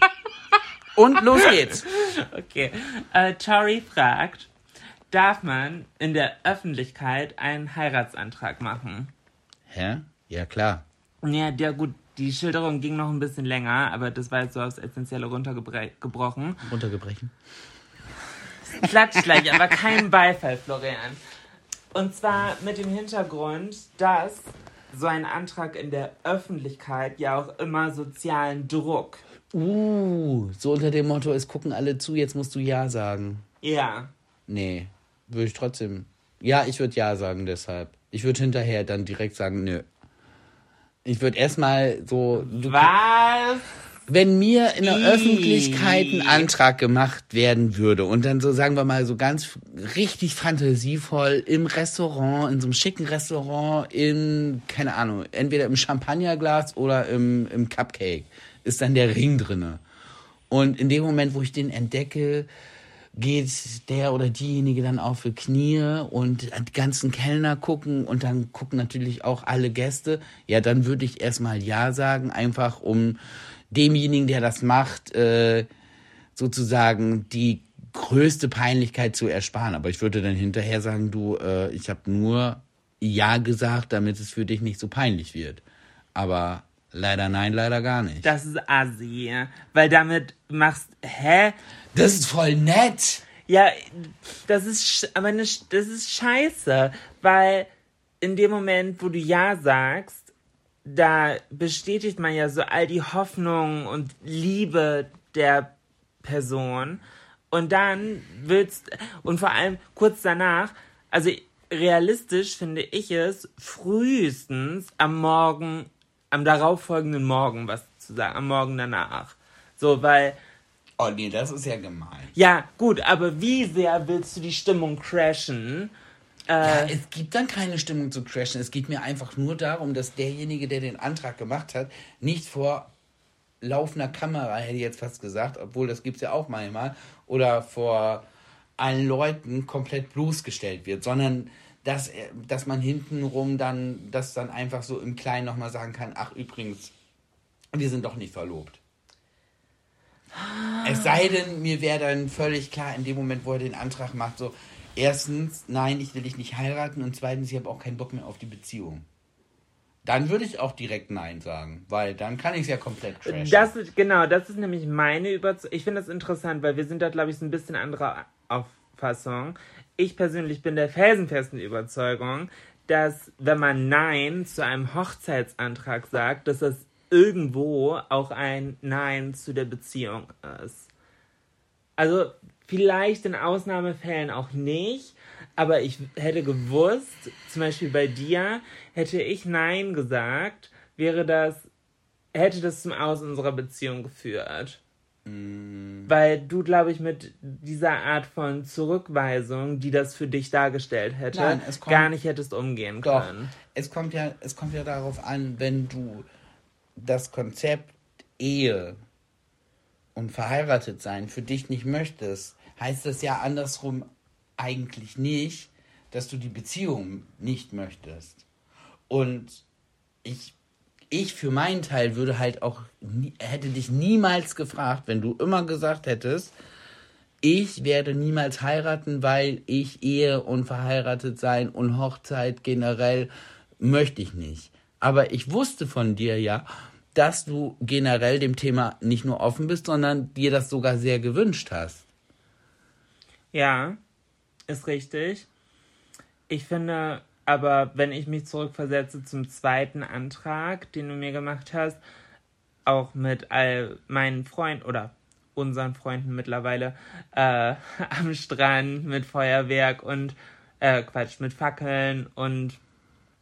Und los geht's. Okay. Äh, Tori fragt, darf man in der Öffentlichkeit einen Heiratsantrag machen? Hä? Ja, klar. Ja, der gut, die Schilderung ging noch ein bisschen länger, aber das war jetzt so aufs Essentielle runtergebrochen. Runtergebrechen. Klatsch gleich, aber kein Beifall, Florian. Und zwar mit dem Hintergrund, dass so ein Antrag in der Öffentlichkeit ja auch immer sozialen Druck. Uh, so unter dem Motto, es gucken alle zu, jetzt musst du Ja sagen. Ja. Nee, würde ich trotzdem. Ja, ich würde Ja sagen deshalb. Ich würde hinterher dann direkt sagen, nö. Ich würde erstmal so. Du, Was? wenn mir in der. Öffentlichkeit ein Antrag gemacht werden würde und dann so, sagen wir mal, so ganz richtig fantasievoll im Restaurant, in so einem schicken Restaurant, in, keine Ahnung, entweder im Champagnerglas oder im, im Cupcake, ist dann der Ring drinne. Und in dem Moment, wo ich den entdecke, geht der oder diejenige dann auf die Knie und die ganzen Kellner gucken und dann gucken natürlich auch alle Gäste. Ja, dann würde ich erstmal Ja sagen, einfach um demjenigen, der das macht, äh, sozusagen die größte Peinlichkeit zu ersparen. Aber ich würde dann hinterher sagen, du, äh, ich habe nur Ja gesagt, damit es für dich nicht so peinlich wird. Aber leider nein, leider gar nicht. Das ist assi. Weil damit machst. Hä? Das ist voll nett. Ja, das ist, aber ne, das ist scheiße, weil in dem Moment, wo du Ja sagst, da bestätigt man ja so all die Hoffnung und Liebe der Person und dann willst, und vor allem kurz danach, also realistisch finde ich es, frühestens am Morgen, am darauffolgenden Morgen was zu sagen, am Morgen danach. So, weil, Oh nee, das ist ja gemein. ja, gut, aber wie sehr willst du die Stimmung crashen? Ja, es gibt dann keine Stimmung zu crashen. Es geht mir einfach nur darum, dass derjenige, der den Antrag gemacht hat, nicht vor laufender Kamera, hätte ich jetzt fast gesagt, obwohl das gibt's ja auch manchmal, oder vor allen Leuten komplett bloßgestellt wird, sondern dass, er- dass man hintenrum dann, das dann einfach so im Kleinen nochmal sagen kann, ach übrigens, wir sind doch nicht verlobt. Es sei denn, mir wäre dann völlig klar, in dem Moment, wo er den Antrag macht, so, erstens, nein, ich will dich nicht heiraten und zweitens, ich habe auch keinen Bock mehr auf die Beziehung. Dann würde ich auch direkt Nein sagen, weil dann kann ich es ja komplett crashen. Das ist, genau, das ist nämlich meine Überzeugung. Ich finde das interessant, weil wir sind da, glaube ich, so ein bisschen anderer Auffassung. Ich persönlich bin der felsenfesten Überzeugung, dass wenn man Nein zu einem Hochzeitsantrag sagt, dass das irgendwo auch ein Nein zu der Beziehung ist. Also vielleicht in Ausnahmefällen auch nicht, aber ich hätte gewusst, zum Beispiel bei dir, hätte ich Nein gesagt, wäre das, hätte das zum Aus unserer Beziehung geführt. Weil du, glaube ich, mit dieser Art von Zurückweisung, die das für dich dargestellt hätte, Nein, es kommt- gar nicht hättest umgehen Doch, können. es kommt ja, es kommt ja darauf an, wenn du das Konzept Ehe und verheiratet sein für dich nicht möchtest, heißt das ja andersrum eigentlich nicht, dass du die Beziehung nicht möchtest. Und ich, ich für meinen Teil würde halt auch, hätte dich niemals gefragt, wenn du immer gesagt hättest, ich werde niemals heiraten, weil ich Ehe und verheiratet sein und Hochzeit generell möchte ich nicht. Aber ich wusste von dir ja, dass du generell dem Thema nicht nur offen bist, sondern dir das sogar sehr gewünscht hast. Ja, ist richtig. Ich finde aber, wenn ich mich zurückversetze zum zweiten Antrag, den du mir gemacht hast, auch mit all meinen Freunden oder unseren Freunden mittlerweile äh, am Strand mit Feuerwerk und äh, Quatsch, mit Fackeln und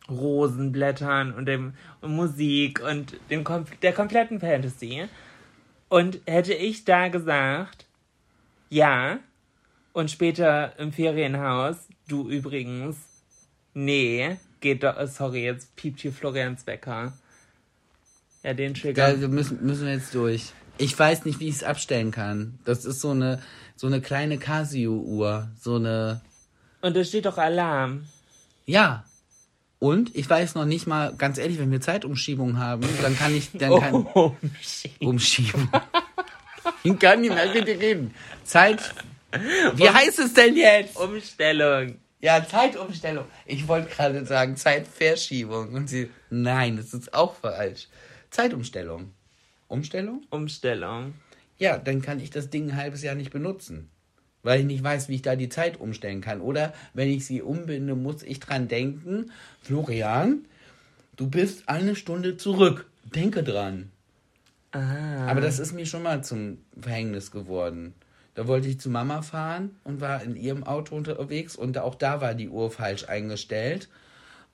Rosenblättern und dem und Musik und dem der kompletten Fantasy. Und hätte ich da gesagt, ja, und später im Ferienhaus, du übrigens, nee, geht doch, sorry, jetzt piept hier Florians Wecker. Ja, den Trigger. Da müssen, müssen wir jetzt durch. Ich weiß nicht, wie ich es abstellen kann. Das ist so eine, so eine kleine Casio-Uhr. So eine. Und da steht doch Alarm. Ja. Und ich weiß noch nicht mal, ganz ehrlich, wenn wir Zeitumschiebung haben, dann kann ich, dann kann Oh, shit. umschieben. Ich kann nicht mehr mit dir reden. Zeit. Wie heißt es denn jetzt? Umstellung. Ja, Zeitumstellung. Ich wollte gerade sagen Zeitverschiebung. Und sie, nein, das ist auch falsch. Zeitumstellung. Umstellung? Umstellung. Ja, dann kann ich das Ding ein halbes Jahr nicht benutzen. Weil ich nicht weiß, wie ich da die Zeit umstellen kann. Oder wenn ich sie umbinde, muss ich dran denken, Florian, du bist eine Stunde zurück. Denke dran. Ah. Aber das ist mir schon mal zum Verhängnis geworden. Da wollte ich zu Mama fahren und war in ihrem Auto unterwegs und auch da war die Uhr falsch eingestellt.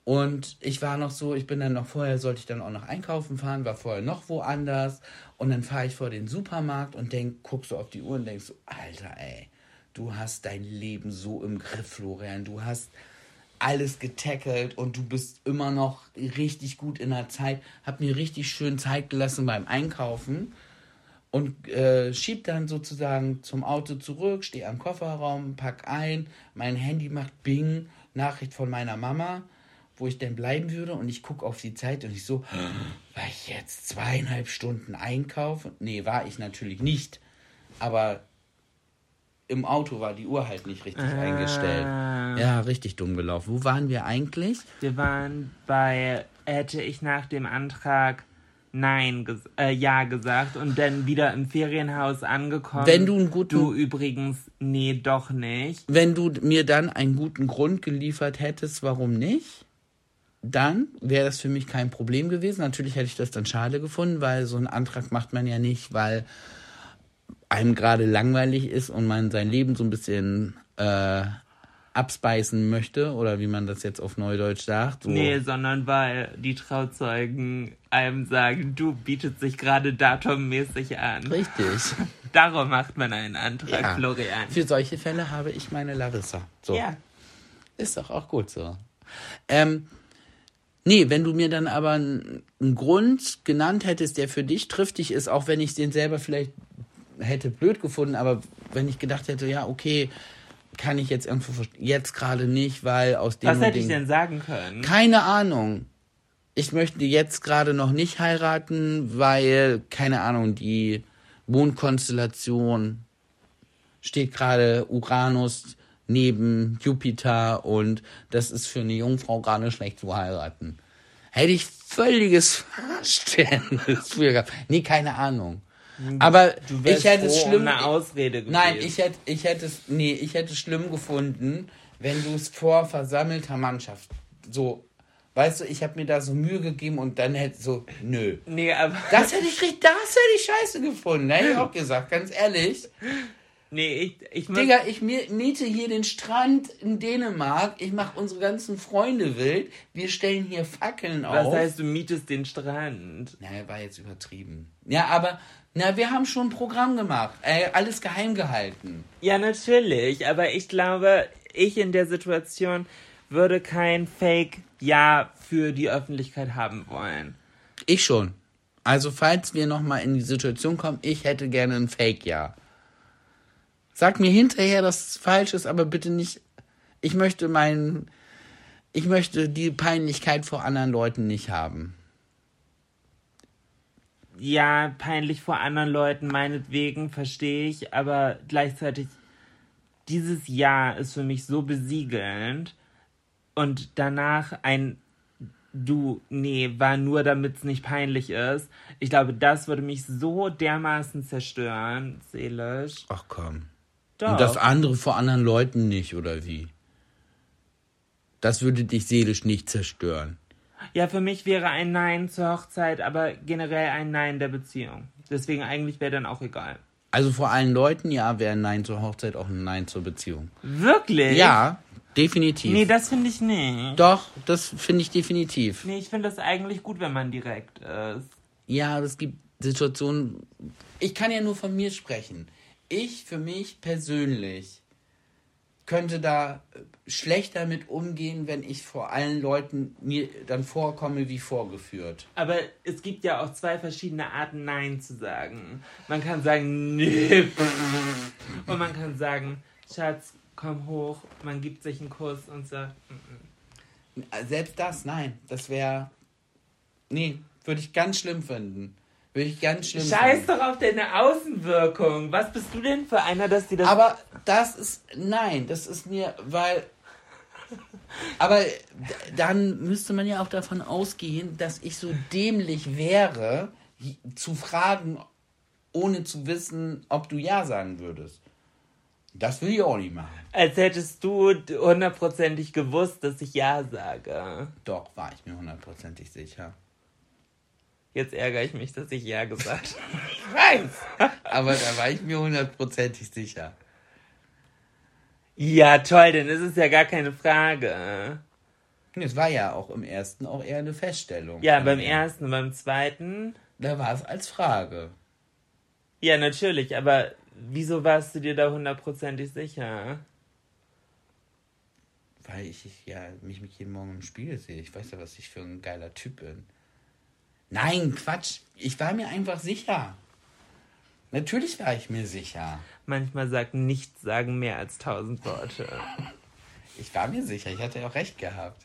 Und ich war noch so, ich bin dann noch vorher, sollte ich dann auch noch einkaufen fahren, war vorher noch woanders. Und dann fahre ich vor den Supermarkt und denk, guckst du auf die Uhr und denkst so, Alter, ey, du hast dein Leben so im Griff, Florian. Du hast alles getackelt und du bist immer noch richtig gut in der Zeit. Hab mir richtig schön Zeit gelassen beim Einkaufen und äh, schieb dann sozusagen zum Auto zurück, stehe am Kofferraum, pack ein, mein Handy macht Bing, Nachricht von meiner Mama, wo ich denn bleiben würde und ich gucke auf die Zeit und ich so, war ich jetzt zweieinhalb Stunden einkaufen? Nee, war ich natürlich nicht, aber im Auto war die Uhr halt nicht richtig Ah. eingestellt. Ja, richtig dumm gelaufen. Wo waren wir eigentlich? Wir waren bei, hätte ich nach dem Antrag Nein, ges äh, Ja gesagt und dann wieder im Ferienhaus angekommen. Wenn du einen guten- Du übrigens, nee, doch nicht. Wenn du mir dann einen guten Grund geliefert hättest, warum nicht, dann wäre das für mich kein Problem gewesen. Natürlich hätte ich das dann schade gefunden, weil so einen Antrag macht man ja nicht, weil einem gerade langweilig ist und man sein Leben so ein bisschen äh, abspeisen möchte oder wie man das jetzt auf Neudeutsch sagt. So. Nee, sondern weil die Trauzeugen einem sagen, du bietet sich gerade datummäßig an. Richtig. Darum macht man einen Antrag, Ja. Florian. Für solche Fälle habe ich meine Larissa. So. Ja. Ist doch auch gut so. Ähm, nee, wenn du mir dann aber einen einen Grund genannt hättest, der für dich triftig ist, auch wenn ich den selber vielleicht hätte blöd gefunden, aber wenn ich gedacht hätte, ja, okay, kann ich jetzt irgendwo jetzt gerade nicht, weil aus dem Was hätte ich dem- denn sagen können? keine Ahnung. Ich möchte jetzt gerade noch nicht heiraten, weil, keine Ahnung, die Mondkonstellation steht gerade Uranus neben Jupiter und das ist für eine Jungfrau gerade schlecht zu heiraten. Hätte ich völliges Verständnis für gehabt. Nee, keine Ahnung. Aber Du wärst ich hätte es froh um schlimm. eine Ausrede gewesen. Nein, ich hätte, ich hätte es, nee, ich hätte es schlimm gefunden, wenn du es vor versammelter Mannschaft so, weißt du, ich habe mir da so Mühe gegeben und dann hätte so, nö. Nee, aber. Das hätte ich richtig, das hätte ich scheiße gefunden, ne? hätte ich auch gesagt, ganz ehrlich. Nee, ich, ich Digga, ich mi- miete hier den Strand in Dänemark, ich mache unsere ganzen Freunde wild, wir stellen hier Fackeln Was auf. heißt, du mietest den Strand? Na, war jetzt übertrieben. Ja, aber, na, wir haben schon ein Programm gemacht, äh, alles geheim gehalten. Ja, natürlich, aber ich glaube, ich in der Situation würde kein Fake-Ja für die Öffentlichkeit haben wollen. Ich schon. Also, falls wir nochmal in die Situation kommen, ich hätte gerne ein Fake-Ja. Sag mir hinterher, dass es falsch ist, aber bitte nicht. Ich möchte meinen. Ich möchte die Peinlichkeit vor anderen Leuten nicht haben. Ja, peinlich vor anderen Leuten, meinetwegen, verstehe ich, aber gleichzeitig, dieses Ja ist für mich so besiegelnd und danach ein Du, nee, war nur damit es nicht peinlich ist. Ich glaube, das würde mich so dermaßen zerstören, seelisch. Ach komm. Doch. Und das andere vor anderen Leuten nicht, oder wie? Das würde dich seelisch nicht zerstören. Ja, für mich wäre ein Nein zur Hochzeit, aber generell ein Nein der Beziehung. Deswegen eigentlich wäre dann auch egal. Also vor allen Leuten, ja, wäre ein Nein zur Hochzeit auch ein Nein zur Beziehung. Wirklich? Ja, definitiv. Nee, das finde ich nicht. Doch, das finde ich definitiv. Nee, ich finde das eigentlich gut, wenn man direkt ist. Ja, es gibt Situationen. Ich kann ja nur von mir sprechen. Ich für mich persönlich könnte da äh, schlecht damit umgehen, wenn ich vor allen Leuten mir dann vorkomme wie vorgeführt. Aber es gibt ja auch zwei verschiedene Arten, Nein zu sagen. Man kann sagen, nee. Und man kann sagen, Schatz, komm hoch. Man gibt sich einen Kuss und sagt, mm, mm. Selbst das, nein, das wäre. Nee, würde ich ganz schlimm finden. Würde ich ganz schlimm Scheiß finden. doch auf deine Außenwirkung. Was bist du denn für einer, dass die das. Aber das ist. Nein, das ist mir, weil. Aber dann müsste man ja auch davon ausgehen, dass ich so dämlich wäre, zu fragen, ohne zu wissen, ob du Ja sagen würdest. Das will ich auch nicht machen. Als hättest du hundertprozentig gewusst, dass ich Ja sage. Doch, war ich mir hundertprozentig sicher. Jetzt ärgere ich mich, dass ich Ja gesagt habe. Ich weiß. Aber da war ich mir hundertprozentig sicher. Ja, toll, ist es ja gar keine Frage. Es war ja auch im ersten auch eher eine Feststellung. Ja, beim ersten und beim zweiten. Da war es als Frage. Ja, natürlich, aber wieso warst du dir da hundertprozentig sicher? Weil ich ich ja mich mit jedem Morgen im Spiegel sehe. Ich weiß ja, was ich für ein geiler Typ bin. Nein, Quatsch. Ich war mir einfach sicher. Natürlich war ich mir sicher. Manchmal sagt nichts sagen mehr als tausend Worte. Ich war mir sicher. Ich hatte ja auch recht gehabt.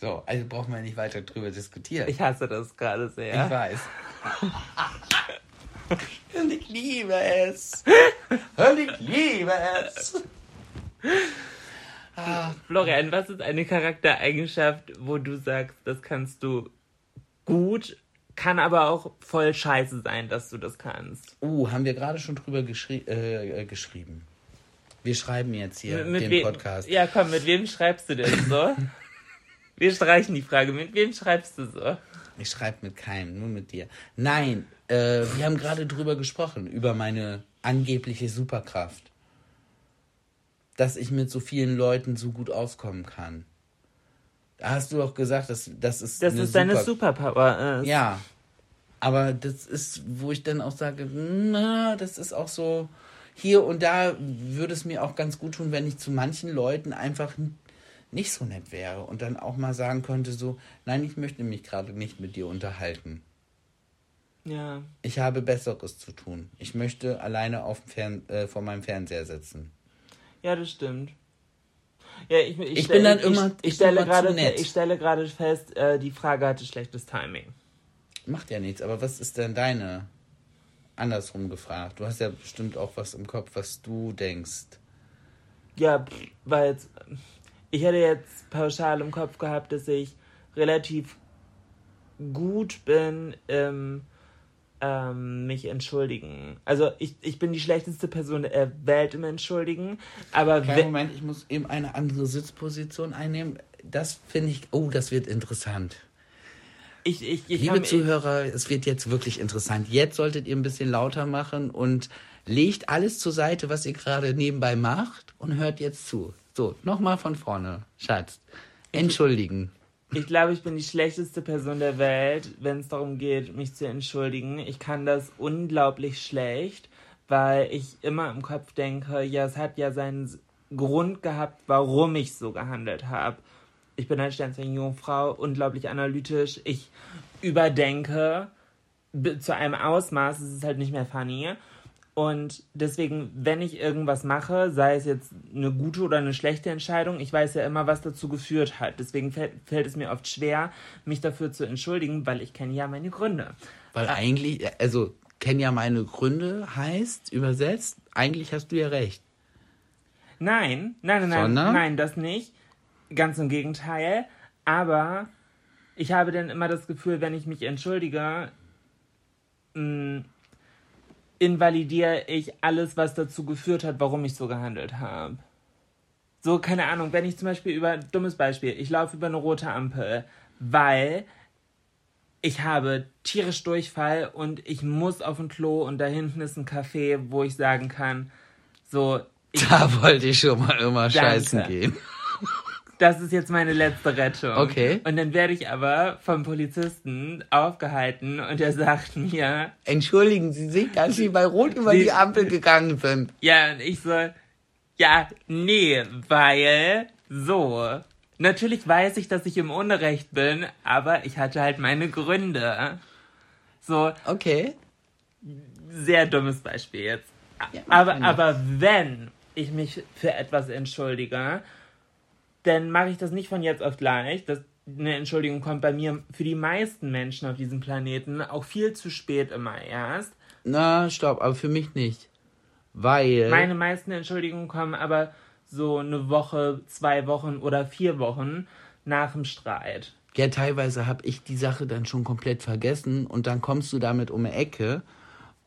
So, also brauchen wir nicht weiter drüber diskutieren. Ich hasse das gerade Ich sehr. weiß. Und ich liebe es. Und ich liebe es. Florian, was ist eine Charaktereigenschaft, wo du sagst, das kannst du gut, kann aber auch voll scheiße sein, dass du das kannst? Uh, haben wir gerade schon drüber geschri äh, äh, geschrieben. Wir schreiben jetzt hier Mit den wem- Podcast. Ja, komm, mit wem schreibst du denn so? Wir streichen die Frage. Mit wem schreibst du so? Ich schreibe mit keinem, nur mit dir. Nein, äh, wir haben gerade drüber gesprochen, über meine angebliche Superkraft. Dass ich mit so vielen Leuten so gut auskommen kann. Da hast du doch gesagt, dass das ist Das ist deine Super- Superpower. Ist. Ja, aber das ist, wo ich dann auch sage, na, das ist auch so, hier und da würde es mir auch ganz gut tun, wenn ich zu manchen Leuten einfach nicht so nett wäre und dann auch mal sagen könnte, so, nein, ich möchte mich gerade nicht mit dir unterhalten. Ja. Ich habe Besseres zu tun. Ich möchte alleine auf dem Fern äh, vor meinem Fernseher sitzen. Ja, das stimmt. Ja, ich, ich, Ich bin dann ich, immer- Ich, ich stelle gerade, ich stelle gerade fest, äh, die Frage hatte schlechtes Timing. Macht ja nichts, aber was ist denn deine? Andersrum gefragt. Du hast ja bestimmt auch was im Kopf, was du denkst. Ja, weil jetzt, ich hätte jetzt pauschal im Kopf gehabt, dass ich relativ gut bin im ähm, mich entschuldigen. Also ich, ich bin die schlechteste Person der Welt im Entschuldigen, aber Kleinen Moment, ich muss eben eine andere Sitzposition einnehmen. Das finde ich, oh, das wird interessant. ich, ich, ich Liebe Zuhörer, es wird jetzt wirklich interessant. Jetzt solltet ihr ein bisschen lauter machen und legt alles zur Seite, was ihr gerade nebenbei macht und hört jetzt zu. So, nochmal von vorne, Schatz. Entschuldigen. Ich glaube, ich bin die schlechteste Person der Welt, wenn es darum geht, mich zu entschuldigen. Ich kann das unglaublich schlecht, weil ich immer im Kopf denke, ja, es hat ja seinen Grund gehabt, warum ich so gehandelt habe. Ich bin eine Sternzeichen Jungfrau, unglaublich analytisch. Ich überdenke zu einem Ausmaß, es ist halt nicht mehr funny. Und deswegen, wenn ich irgendwas mache, sei es jetzt eine gute oder eine schlechte Entscheidung, ich weiß ja immer, was dazu geführt hat. Deswegen fällt, fällt es mir oft schwer, mich dafür zu entschuldigen, weil ich kenne ja meine Gründe. Weil eigentlich, also, kenn ja meine Gründe heißt, übersetzt, eigentlich hast du ja recht. Nein, nein, nein, nein, Sondern? nein, das nicht. Ganz im Gegenteil. Aber ich habe dann immer das Gefühl, wenn ich mich entschuldige, mh, invalidiere ich alles, was dazu geführt hat, warum ich so gehandelt habe. So, keine Ahnung, wenn ich zum Beispiel über, dummes Beispiel, ich laufe über eine rote Ampel, weil ich habe tierisch Durchfall und ich muss auf ein Klo und da hinten ist ein Café, wo ich sagen kann, so, ich Da wollte ich schon mal immer scheißen gehen. Das ist jetzt meine letzte Rettung. Okay. Und dann werde ich aber vom Polizisten aufgehalten und er sagt mir, Entschuldigen Sie sich, dass Sie bei Rot über Sie- die Ampel gegangen sind. ja, und ich so, ja, nee, weil so. Natürlich weiß ich, dass ich im Unrecht bin, aber ich hatte halt meine Gründe. So, Okay. sehr dummes Beispiel jetzt. Ja, aber, aber wenn ich mich für etwas entschuldige, dann mache ich das nicht von jetzt auf gleich. Das, eine Entschuldigung kommt bei mir für die meisten Menschen auf diesem Planeten auch viel zu spät immer erst. Na, stopp, aber für mich nicht. Weil. Meine meisten Entschuldigungen kommen aber so eine Woche, zwei Wochen oder vier Wochen nach dem Streit. Ja, teilweise habe ich die Sache dann schon komplett vergessen und dann kommst du damit um die Ecke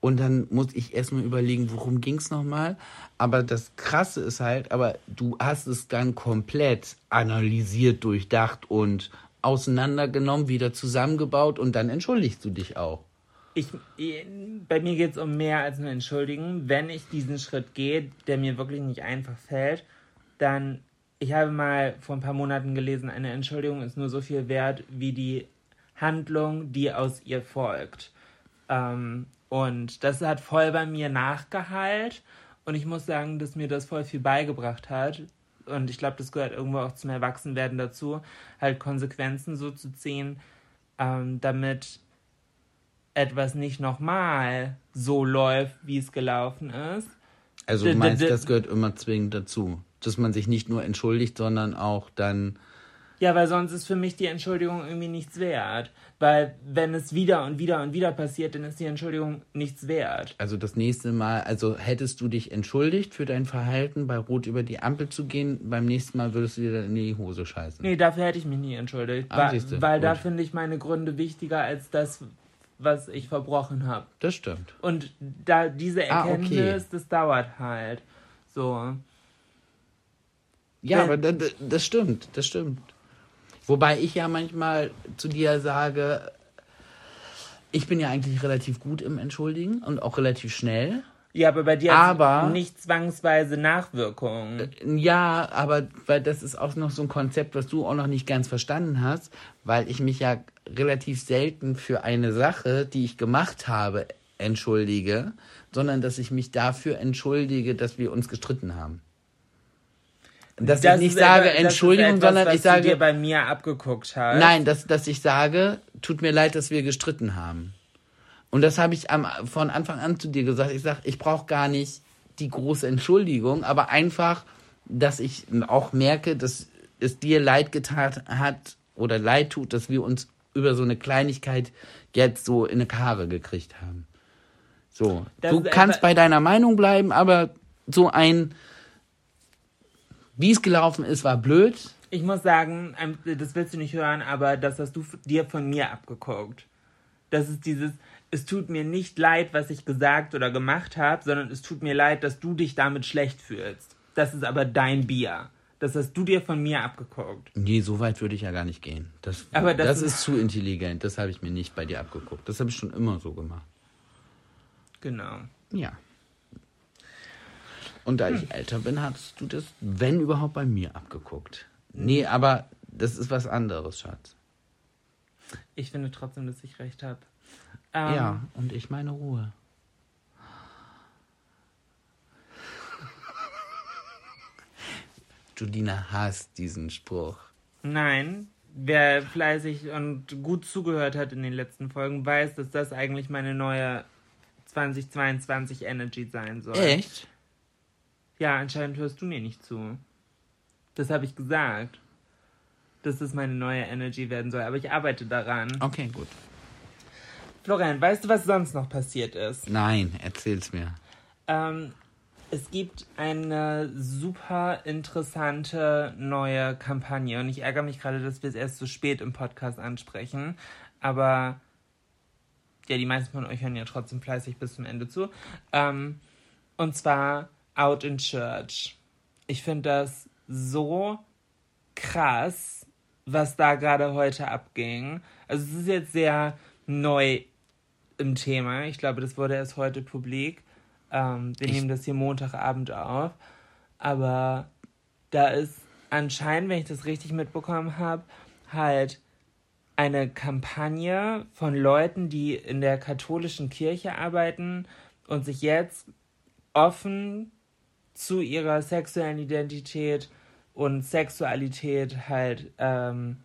und dann muss ich erstmal überlegen, worum ging es nochmal. Aber das Krasse ist halt, aber du hast es dann komplett analysiert, durchdacht und auseinandergenommen, wieder zusammengebaut und dann entschuldigst du dich auch. Ich, bei mir geht es um mehr als nur entschuldigen. Wenn ich diesen Schritt gehe, der mir wirklich nicht einfach fällt, dann, ich habe mal vor ein paar Monaten gelesen, eine Entschuldigung ist nur so viel wert wie die Handlung, die aus ihr folgt. Ähm, und das hat voll bei mir nachgeheilt. Und ich muss sagen, dass mir das voll viel beigebracht hat. Und ich glaube, das gehört irgendwo auch zum Erwachsenwerden dazu, halt Konsequenzen so zu ziehen, ähm, damit etwas nicht nochmal so läuft, wie es gelaufen ist. Also du meinst, das gehört immer zwingend dazu, dass man sich nicht nur entschuldigt, sondern auch dann ja, weil sonst ist für mich die Entschuldigung irgendwie nichts wert. Weil wenn es wieder und wieder und wieder passiert, dann ist die Entschuldigung nichts wert. Also das nächste Mal, also hättest du dich entschuldigt für dein Verhalten, bei Rot über die Ampel zu gehen, beim nächsten Mal würdest du dir dann in die Hose scheißen. Nee, dafür hätte ich mich nie entschuldigt. Ah, weil, weil da finde ich meine Gründe wichtiger als das, was ich verbrochen habe. Das stimmt. Und da diese Erkenntnis, ah, okay. das dauert halt. So. Ja, Wenn, aber das, das stimmt, das stimmt. Wobei ich ja manchmal zu dir sage, ich bin ja eigentlich relativ gut im Entschuldigen und auch relativ schnell. Ja, aber bei dir aber, nicht zwangsweise Nachwirkungen. Ja, aber weil das ist auch noch so ein Konzept, was du auch noch nicht ganz verstanden hast, weil ich mich ja relativ selten für eine Sache, die ich gemacht habe, entschuldige, sondern dass ich mich dafür entschuldige, dass wir uns gestritten haben dass das ich nicht sage etwas, Entschuldigung, etwas, sondern ich sage. Du dir bei mir abgeguckt hast. Nein, dass, dass ich sage, tut mir leid, dass wir gestritten haben. Und das habe ich am, von Anfang an zu dir gesagt. Ich sage, ich brauche gar nicht die große Entschuldigung, aber einfach, dass ich auch merke, dass es dir leid getan hat oder leid tut, dass wir uns über so eine Kleinigkeit jetzt so in eine Karre gekriegt haben. So, das du kannst bei deiner Meinung bleiben, aber so ein wie es gelaufen ist, war blöd. Ich muss sagen, das willst du nicht hören, aber das hast du dir von mir abgeguckt. Das ist dieses, es tut mir nicht leid, was ich gesagt oder gemacht habe, sondern es tut mir leid, dass du dich damit schlecht fühlst. Das ist aber dein Bier. Das hast du dir von mir abgeguckt. Nee, so weit würde ich ja gar nicht gehen. Das, aber das, das ist, ist zu intelligent. Das habe ich mir nicht bei dir abgeguckt. Das habe ich schon immer so gemacht. Genau. Ja. Und da ich älter bin, hast du das, wenn überhaupt, bei mir abgeguckt. Nee, aber das ist was anderes, Schatz. Ich finde trotzdem, dass ich recht habe. Ähm, ja, und ich meine Ruhe. Judina hasst diesen Spruch. Nein, wer fleißig und gut zugehört hat in den letzten Folgen, weiß, dass das eigentlich meine neue 2022 Energy sein soll. Echt? Ja, anscheinend hörst du mir nicht zu. Das habe ich gesagt. Dass das meine neue Energy werden soll. Aber ich arbeite daran. Okay, gut. Florian, weißt du, was sonst noch passiert ist? Nein, erzähl's mir. Ähm, es gibt eine super interessante neue Kampagne und ich ärgere mich gerade, dass wir es erst so spät im Podcast ansprechen. Aber ja, die meisten von euch hören ja trotzdem fleißig bis zum Ende zu. Ähm, und zwar Out in Church. Ich finde das so krass, was da gerade heute abging. Also es ist jetzt sehr neu im Thema. Ich glaube, das wurde erst heute publik. Ähm, wir ich nehmen das hier Montagabend auf. Aber da ist anscheinend, wenn ich das richtig mitbekommen habe, halt eine Kampagne von Leuten, die in der katholischen Kirche arbeiten und sich jetzt offen zu ihrer sexuellen Identität und Sexualität halt ähm,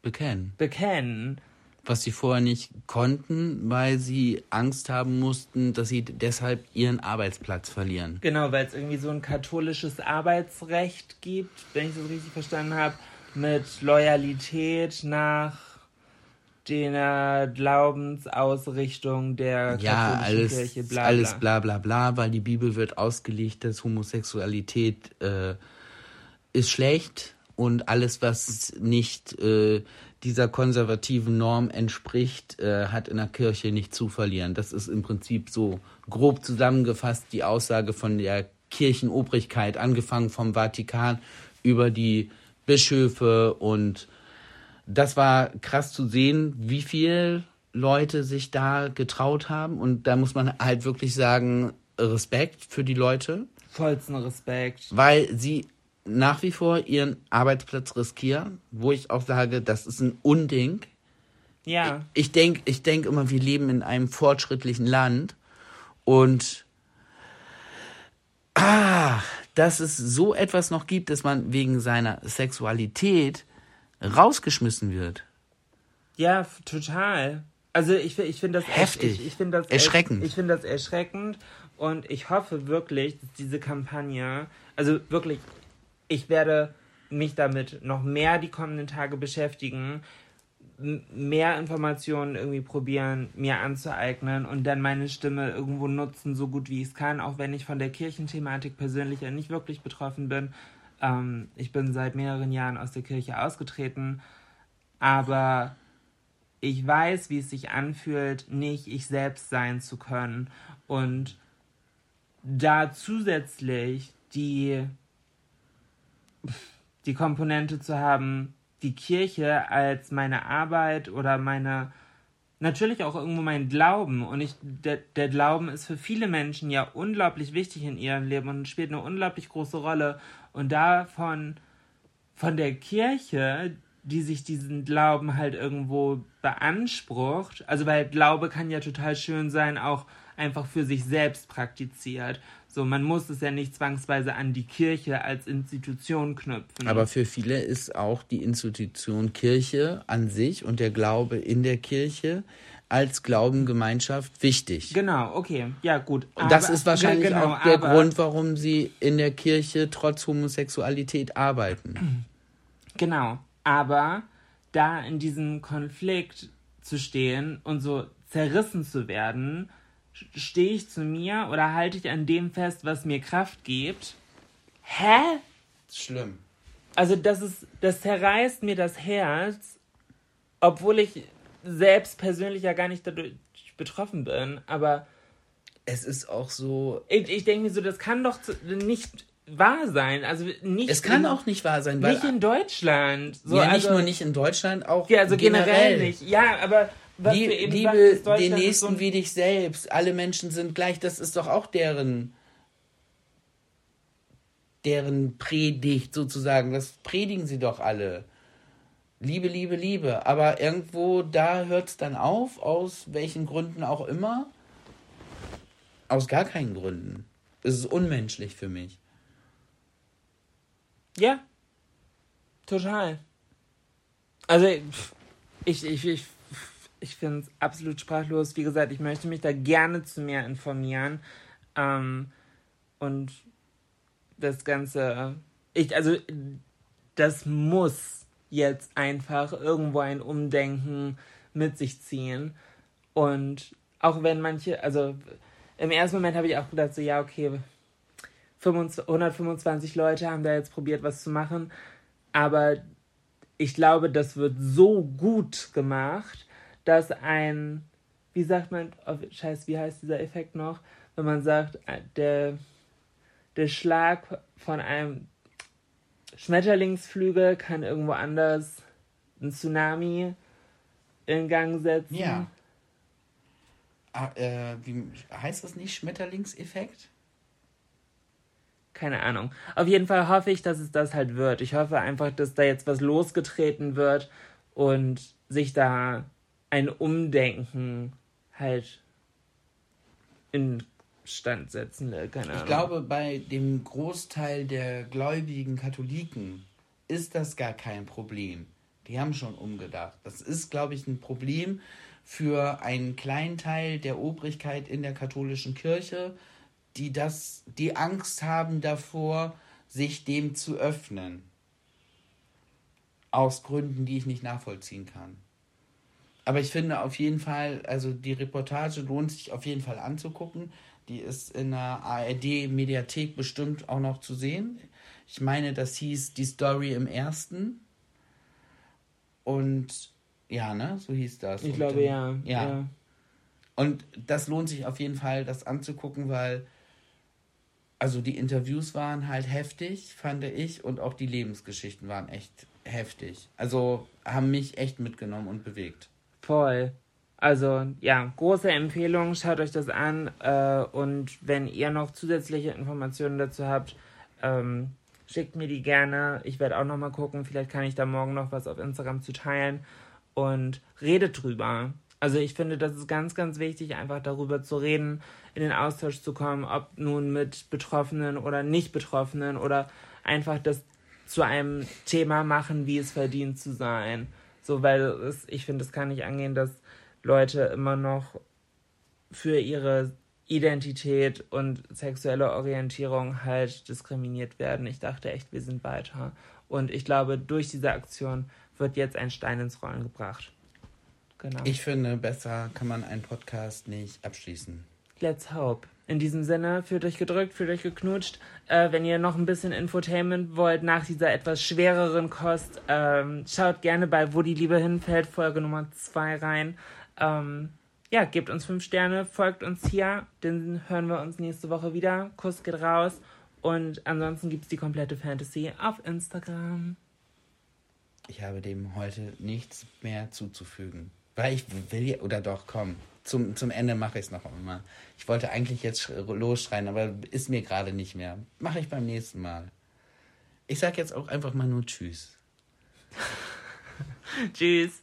bekennen. Bekennen. Was sie vorher nicht konnten, weil sie Angst haben mussten, dass sie deshalb ihren Arbeitsplatz verlieren. Genau, weil es irgendwie so ein katholisches Arbeitsrecht gibt, wenn ich das richtig verstanden habe, mit Loyalität nach der Glaubensausrichtung der ja, katholischen alles, Kirche, bla, alles bla. bla bla bla, weil die Bibel wird ausgelegt, dass Homosexualität äh, ist schlecht und alles, was nicht äh, dieser konservativen Norm entspricht, äh, hat in der Kirche nicht zu verlieren. Das ist im Prinzip so grob zusammengefasst die Aussage von der Kirchenobrigkeit, angefangen vom Vatikan über die Bischöfe und das war krass zu sehen, wie viel Leute sich da getraut haben und da muss man halt wirklich sagen, Respekt für die Leute. Vollsten Respekt. Weil sie nach wie vor ihren Arbeitsplatz riskieren, wo ich auch sage, das ist ein Unding. Ja. Ich denke ich denk immer, wir leben in einem fortschrittlichen Land und ah, dass es so etwas noch gibt, dass man wegen seiner Sexualität rausgeschmissen wird. Ja, total. Also ich, ich finde das Heftig. Ich, ich finde das Erschreckend. Ich finde das erschreckend und ich hoffe wirklich, dass diese Kampagne, also wirklich, ich werde mich damit noch mehr die kommenden Tage beschäftigen, mehr Informationen irgendwie probieren, mir anzueignen und dann meine Stimme irgendwo nutzen, so gut wie ich es kann, auch wenn ich von der Kirchenthematik persönlich ja nicht wirklich betroffen bin. Ähm, ich bin seit mehreren Jahren aus der Kirche ausgetreten, aber ich weiß, wie es sich anfühlt, nicht ich selbst sein zu können. Und da zusätzlich die die Komponente zu haben, die Kirche als meine Arbeit oder meine natürlich auch irgendwo mein Glauben. Und ich der, der Glauben ist für viele Menschen ja unglaublich wichtig in ihrem Leben und spielt eine unglaublich große Rolle und davon von der Kirche, die sich diesen Glauben halt irgendwo beansprucht, also weil Glaube kann ja total schön sein, auch einfach für sich selbst praktiziert. So, man muss es ja nicht zwangsweise an die Kirche als Institution knüpfen. Aber für viele ist auch die Institution Kirche an sich und der Glaube in der Kirche als Glaubengemeinschaft wichtig. genau, okay, ja gut. Und das ist wahrscheinlich genau, auch der aber- Grund, warum sie in der Kirche trotz Homosexualität arbeiten. Genau. Aber da in diesem Konflikt zu stehen und so zerrissen zu werden, stehe ich zu mir oder halte ich an dem fest, was mir Kraft gibt. Hä? Schlimm. Also das ist, das zerreißt mir das Herz, obwohl ich selbst persönlich ja gar nicht dadurch betroffen bin. Aber Es ist auch so. ich, ich denke mir so, das kann doch nicht wahr sein. Also nicht. Es kann in, auch nicht wahr sein, weil nicht in Deutschland. So, ja, nicht also, nur nicht in Deutschland, auch Ja, also generell, nicht. Ja, aber eben Liebe Deutschland den Nächsten so wie dich selbst. Alle Menschen sind gleich. Das ist doch auch deren deren Predigt sozusagen. Das predigen sie doch alle. Liebe, Liebe, Liebe. Aber irgendwo da hört es dann auf, aus welchen Gründen auch immer. Aus gar keinen Gründen. Es ist unmenschlich für mich. Ja. Total. Also, ich, ich, ich, ich finde es absolut sprachlos. Wie gesagt, ich möchte mich da gerne zu mehr informieren. Ähm, und das Ganze, ich, also, das muss jetzt einfach irgendwo ein Umdenken mit sich ziehen. Und auch wenn manche, also im ersten Moment habe ich auch gedacht, so, ja, okay, 25 125 Leute haben da jetzt probiert, was zu machen. Aber ich glaube, das wird so gut gemacht, dass ein, wie sagt man, oh, scheiß, wie heißt dieser Effekt noch? Wenn man sagt, äh, der, der Schlag von einem Schmetterlingsflügel kann irgendwo anders ein Tsunami in Gang setzen. Ja. Ah, äh, wie heißt das nicht? Schmetterlingseffekt? Keine Ahnung. Auf jeden Fall hoffe ich, dass es das halt wird. Ich hoffe einfach, dass da jetzt was losgetreten wird und sich da ein Umdenken halt in Stand setzen will. Keine Ahnung. Ich glaube, bei dem Großteil der gläubigen Katholiken ist das gar kein Problem. Die haben schon umgedacht. Das ist, glaube ich, ein Problem für einen kleinen Teil der Obrigkeit in der katholischen Kirche, die das, die Angst haben davor, sich dem zu öffnen. Aus Gründen, die ich nicht nachvollziehen kann. Aber ich finde auf jeden Fall, also die Reportage lohnt sich auf jeden Fall anzugucken. Die ist in der ARD-Mediathek bestimmt auch noch zu sehen. Ich meine, das hieß die Story im ersten. Und ja, ne? So hieß das. Ich Und glaube, ja. ja. ja. Und das lohnt sich auf jeden Fall, das anzugucken, weil also die Interviews waren halt heftig, fand ich, und auch die Lebensgeschichten waren echt heftig. Also haben mich echt mitgenommen und bewegt. Voll. Also ja, große Empfehlung, schaut euch das an äh, und wenn ihr noch zusätzliche Informationen dazu habt, ähm, schickt mir die gerne. Ich werde auch noch mal gucken, vielleicht kann ich da morgen noch was auf Instagram zu teilen und redet drüber. Also ich finde, das ist ganz, ganz wichtig, einfach darüber zu reden, in den Austausch zu kommen, ob nun mit Betroffenen oder nicht Betroffenen oder einfach das zu einem Thema machen, wie es verdient zu sein. So, weil es, ich finde, es kann nicht angehen, dass Leute immer noch für ihre Identität und sexuelle Orientierung halt diskriminiert werden. Ich dachte echt, wir sind weiter. Und ich glaube, durch diese Aktion wird jetzt ein Stein ins Rollen gebracht. Genau. Ich finde, besser kann man einen Podcast nicht abschließen. Let's hope. In diesem Sinne, fühlt euch gedrückt, fühlt euch geknutscht. Äh, wenn ihr noch ein bisschen Infotainment wollt nach dieser etwas schwereren Kost, ähm, schaut gerne bei Wo die Liebe hinfällt, Folge Nummer 2 rein. Ähm, ja, gebt uns fünf Sterne, folgt uns hier, dann hören wir uns nächste Woche wieder. Kuss geht raus. Und ansonsten gibt es die komplette Fantasy auf Instagram. Ich habe dem heute nichts mehr zuzufügen. Weil ich will, oder doch, komm, zum, zum Ende mache ich es noch einmal. Ich wollte eigentlich jetzt losschreien, aber ist mir gerade nicht mehr. Mache ich beim nächsten Mal. Ich sag jetzt auch einfach mal nur Tschüss. tschüss.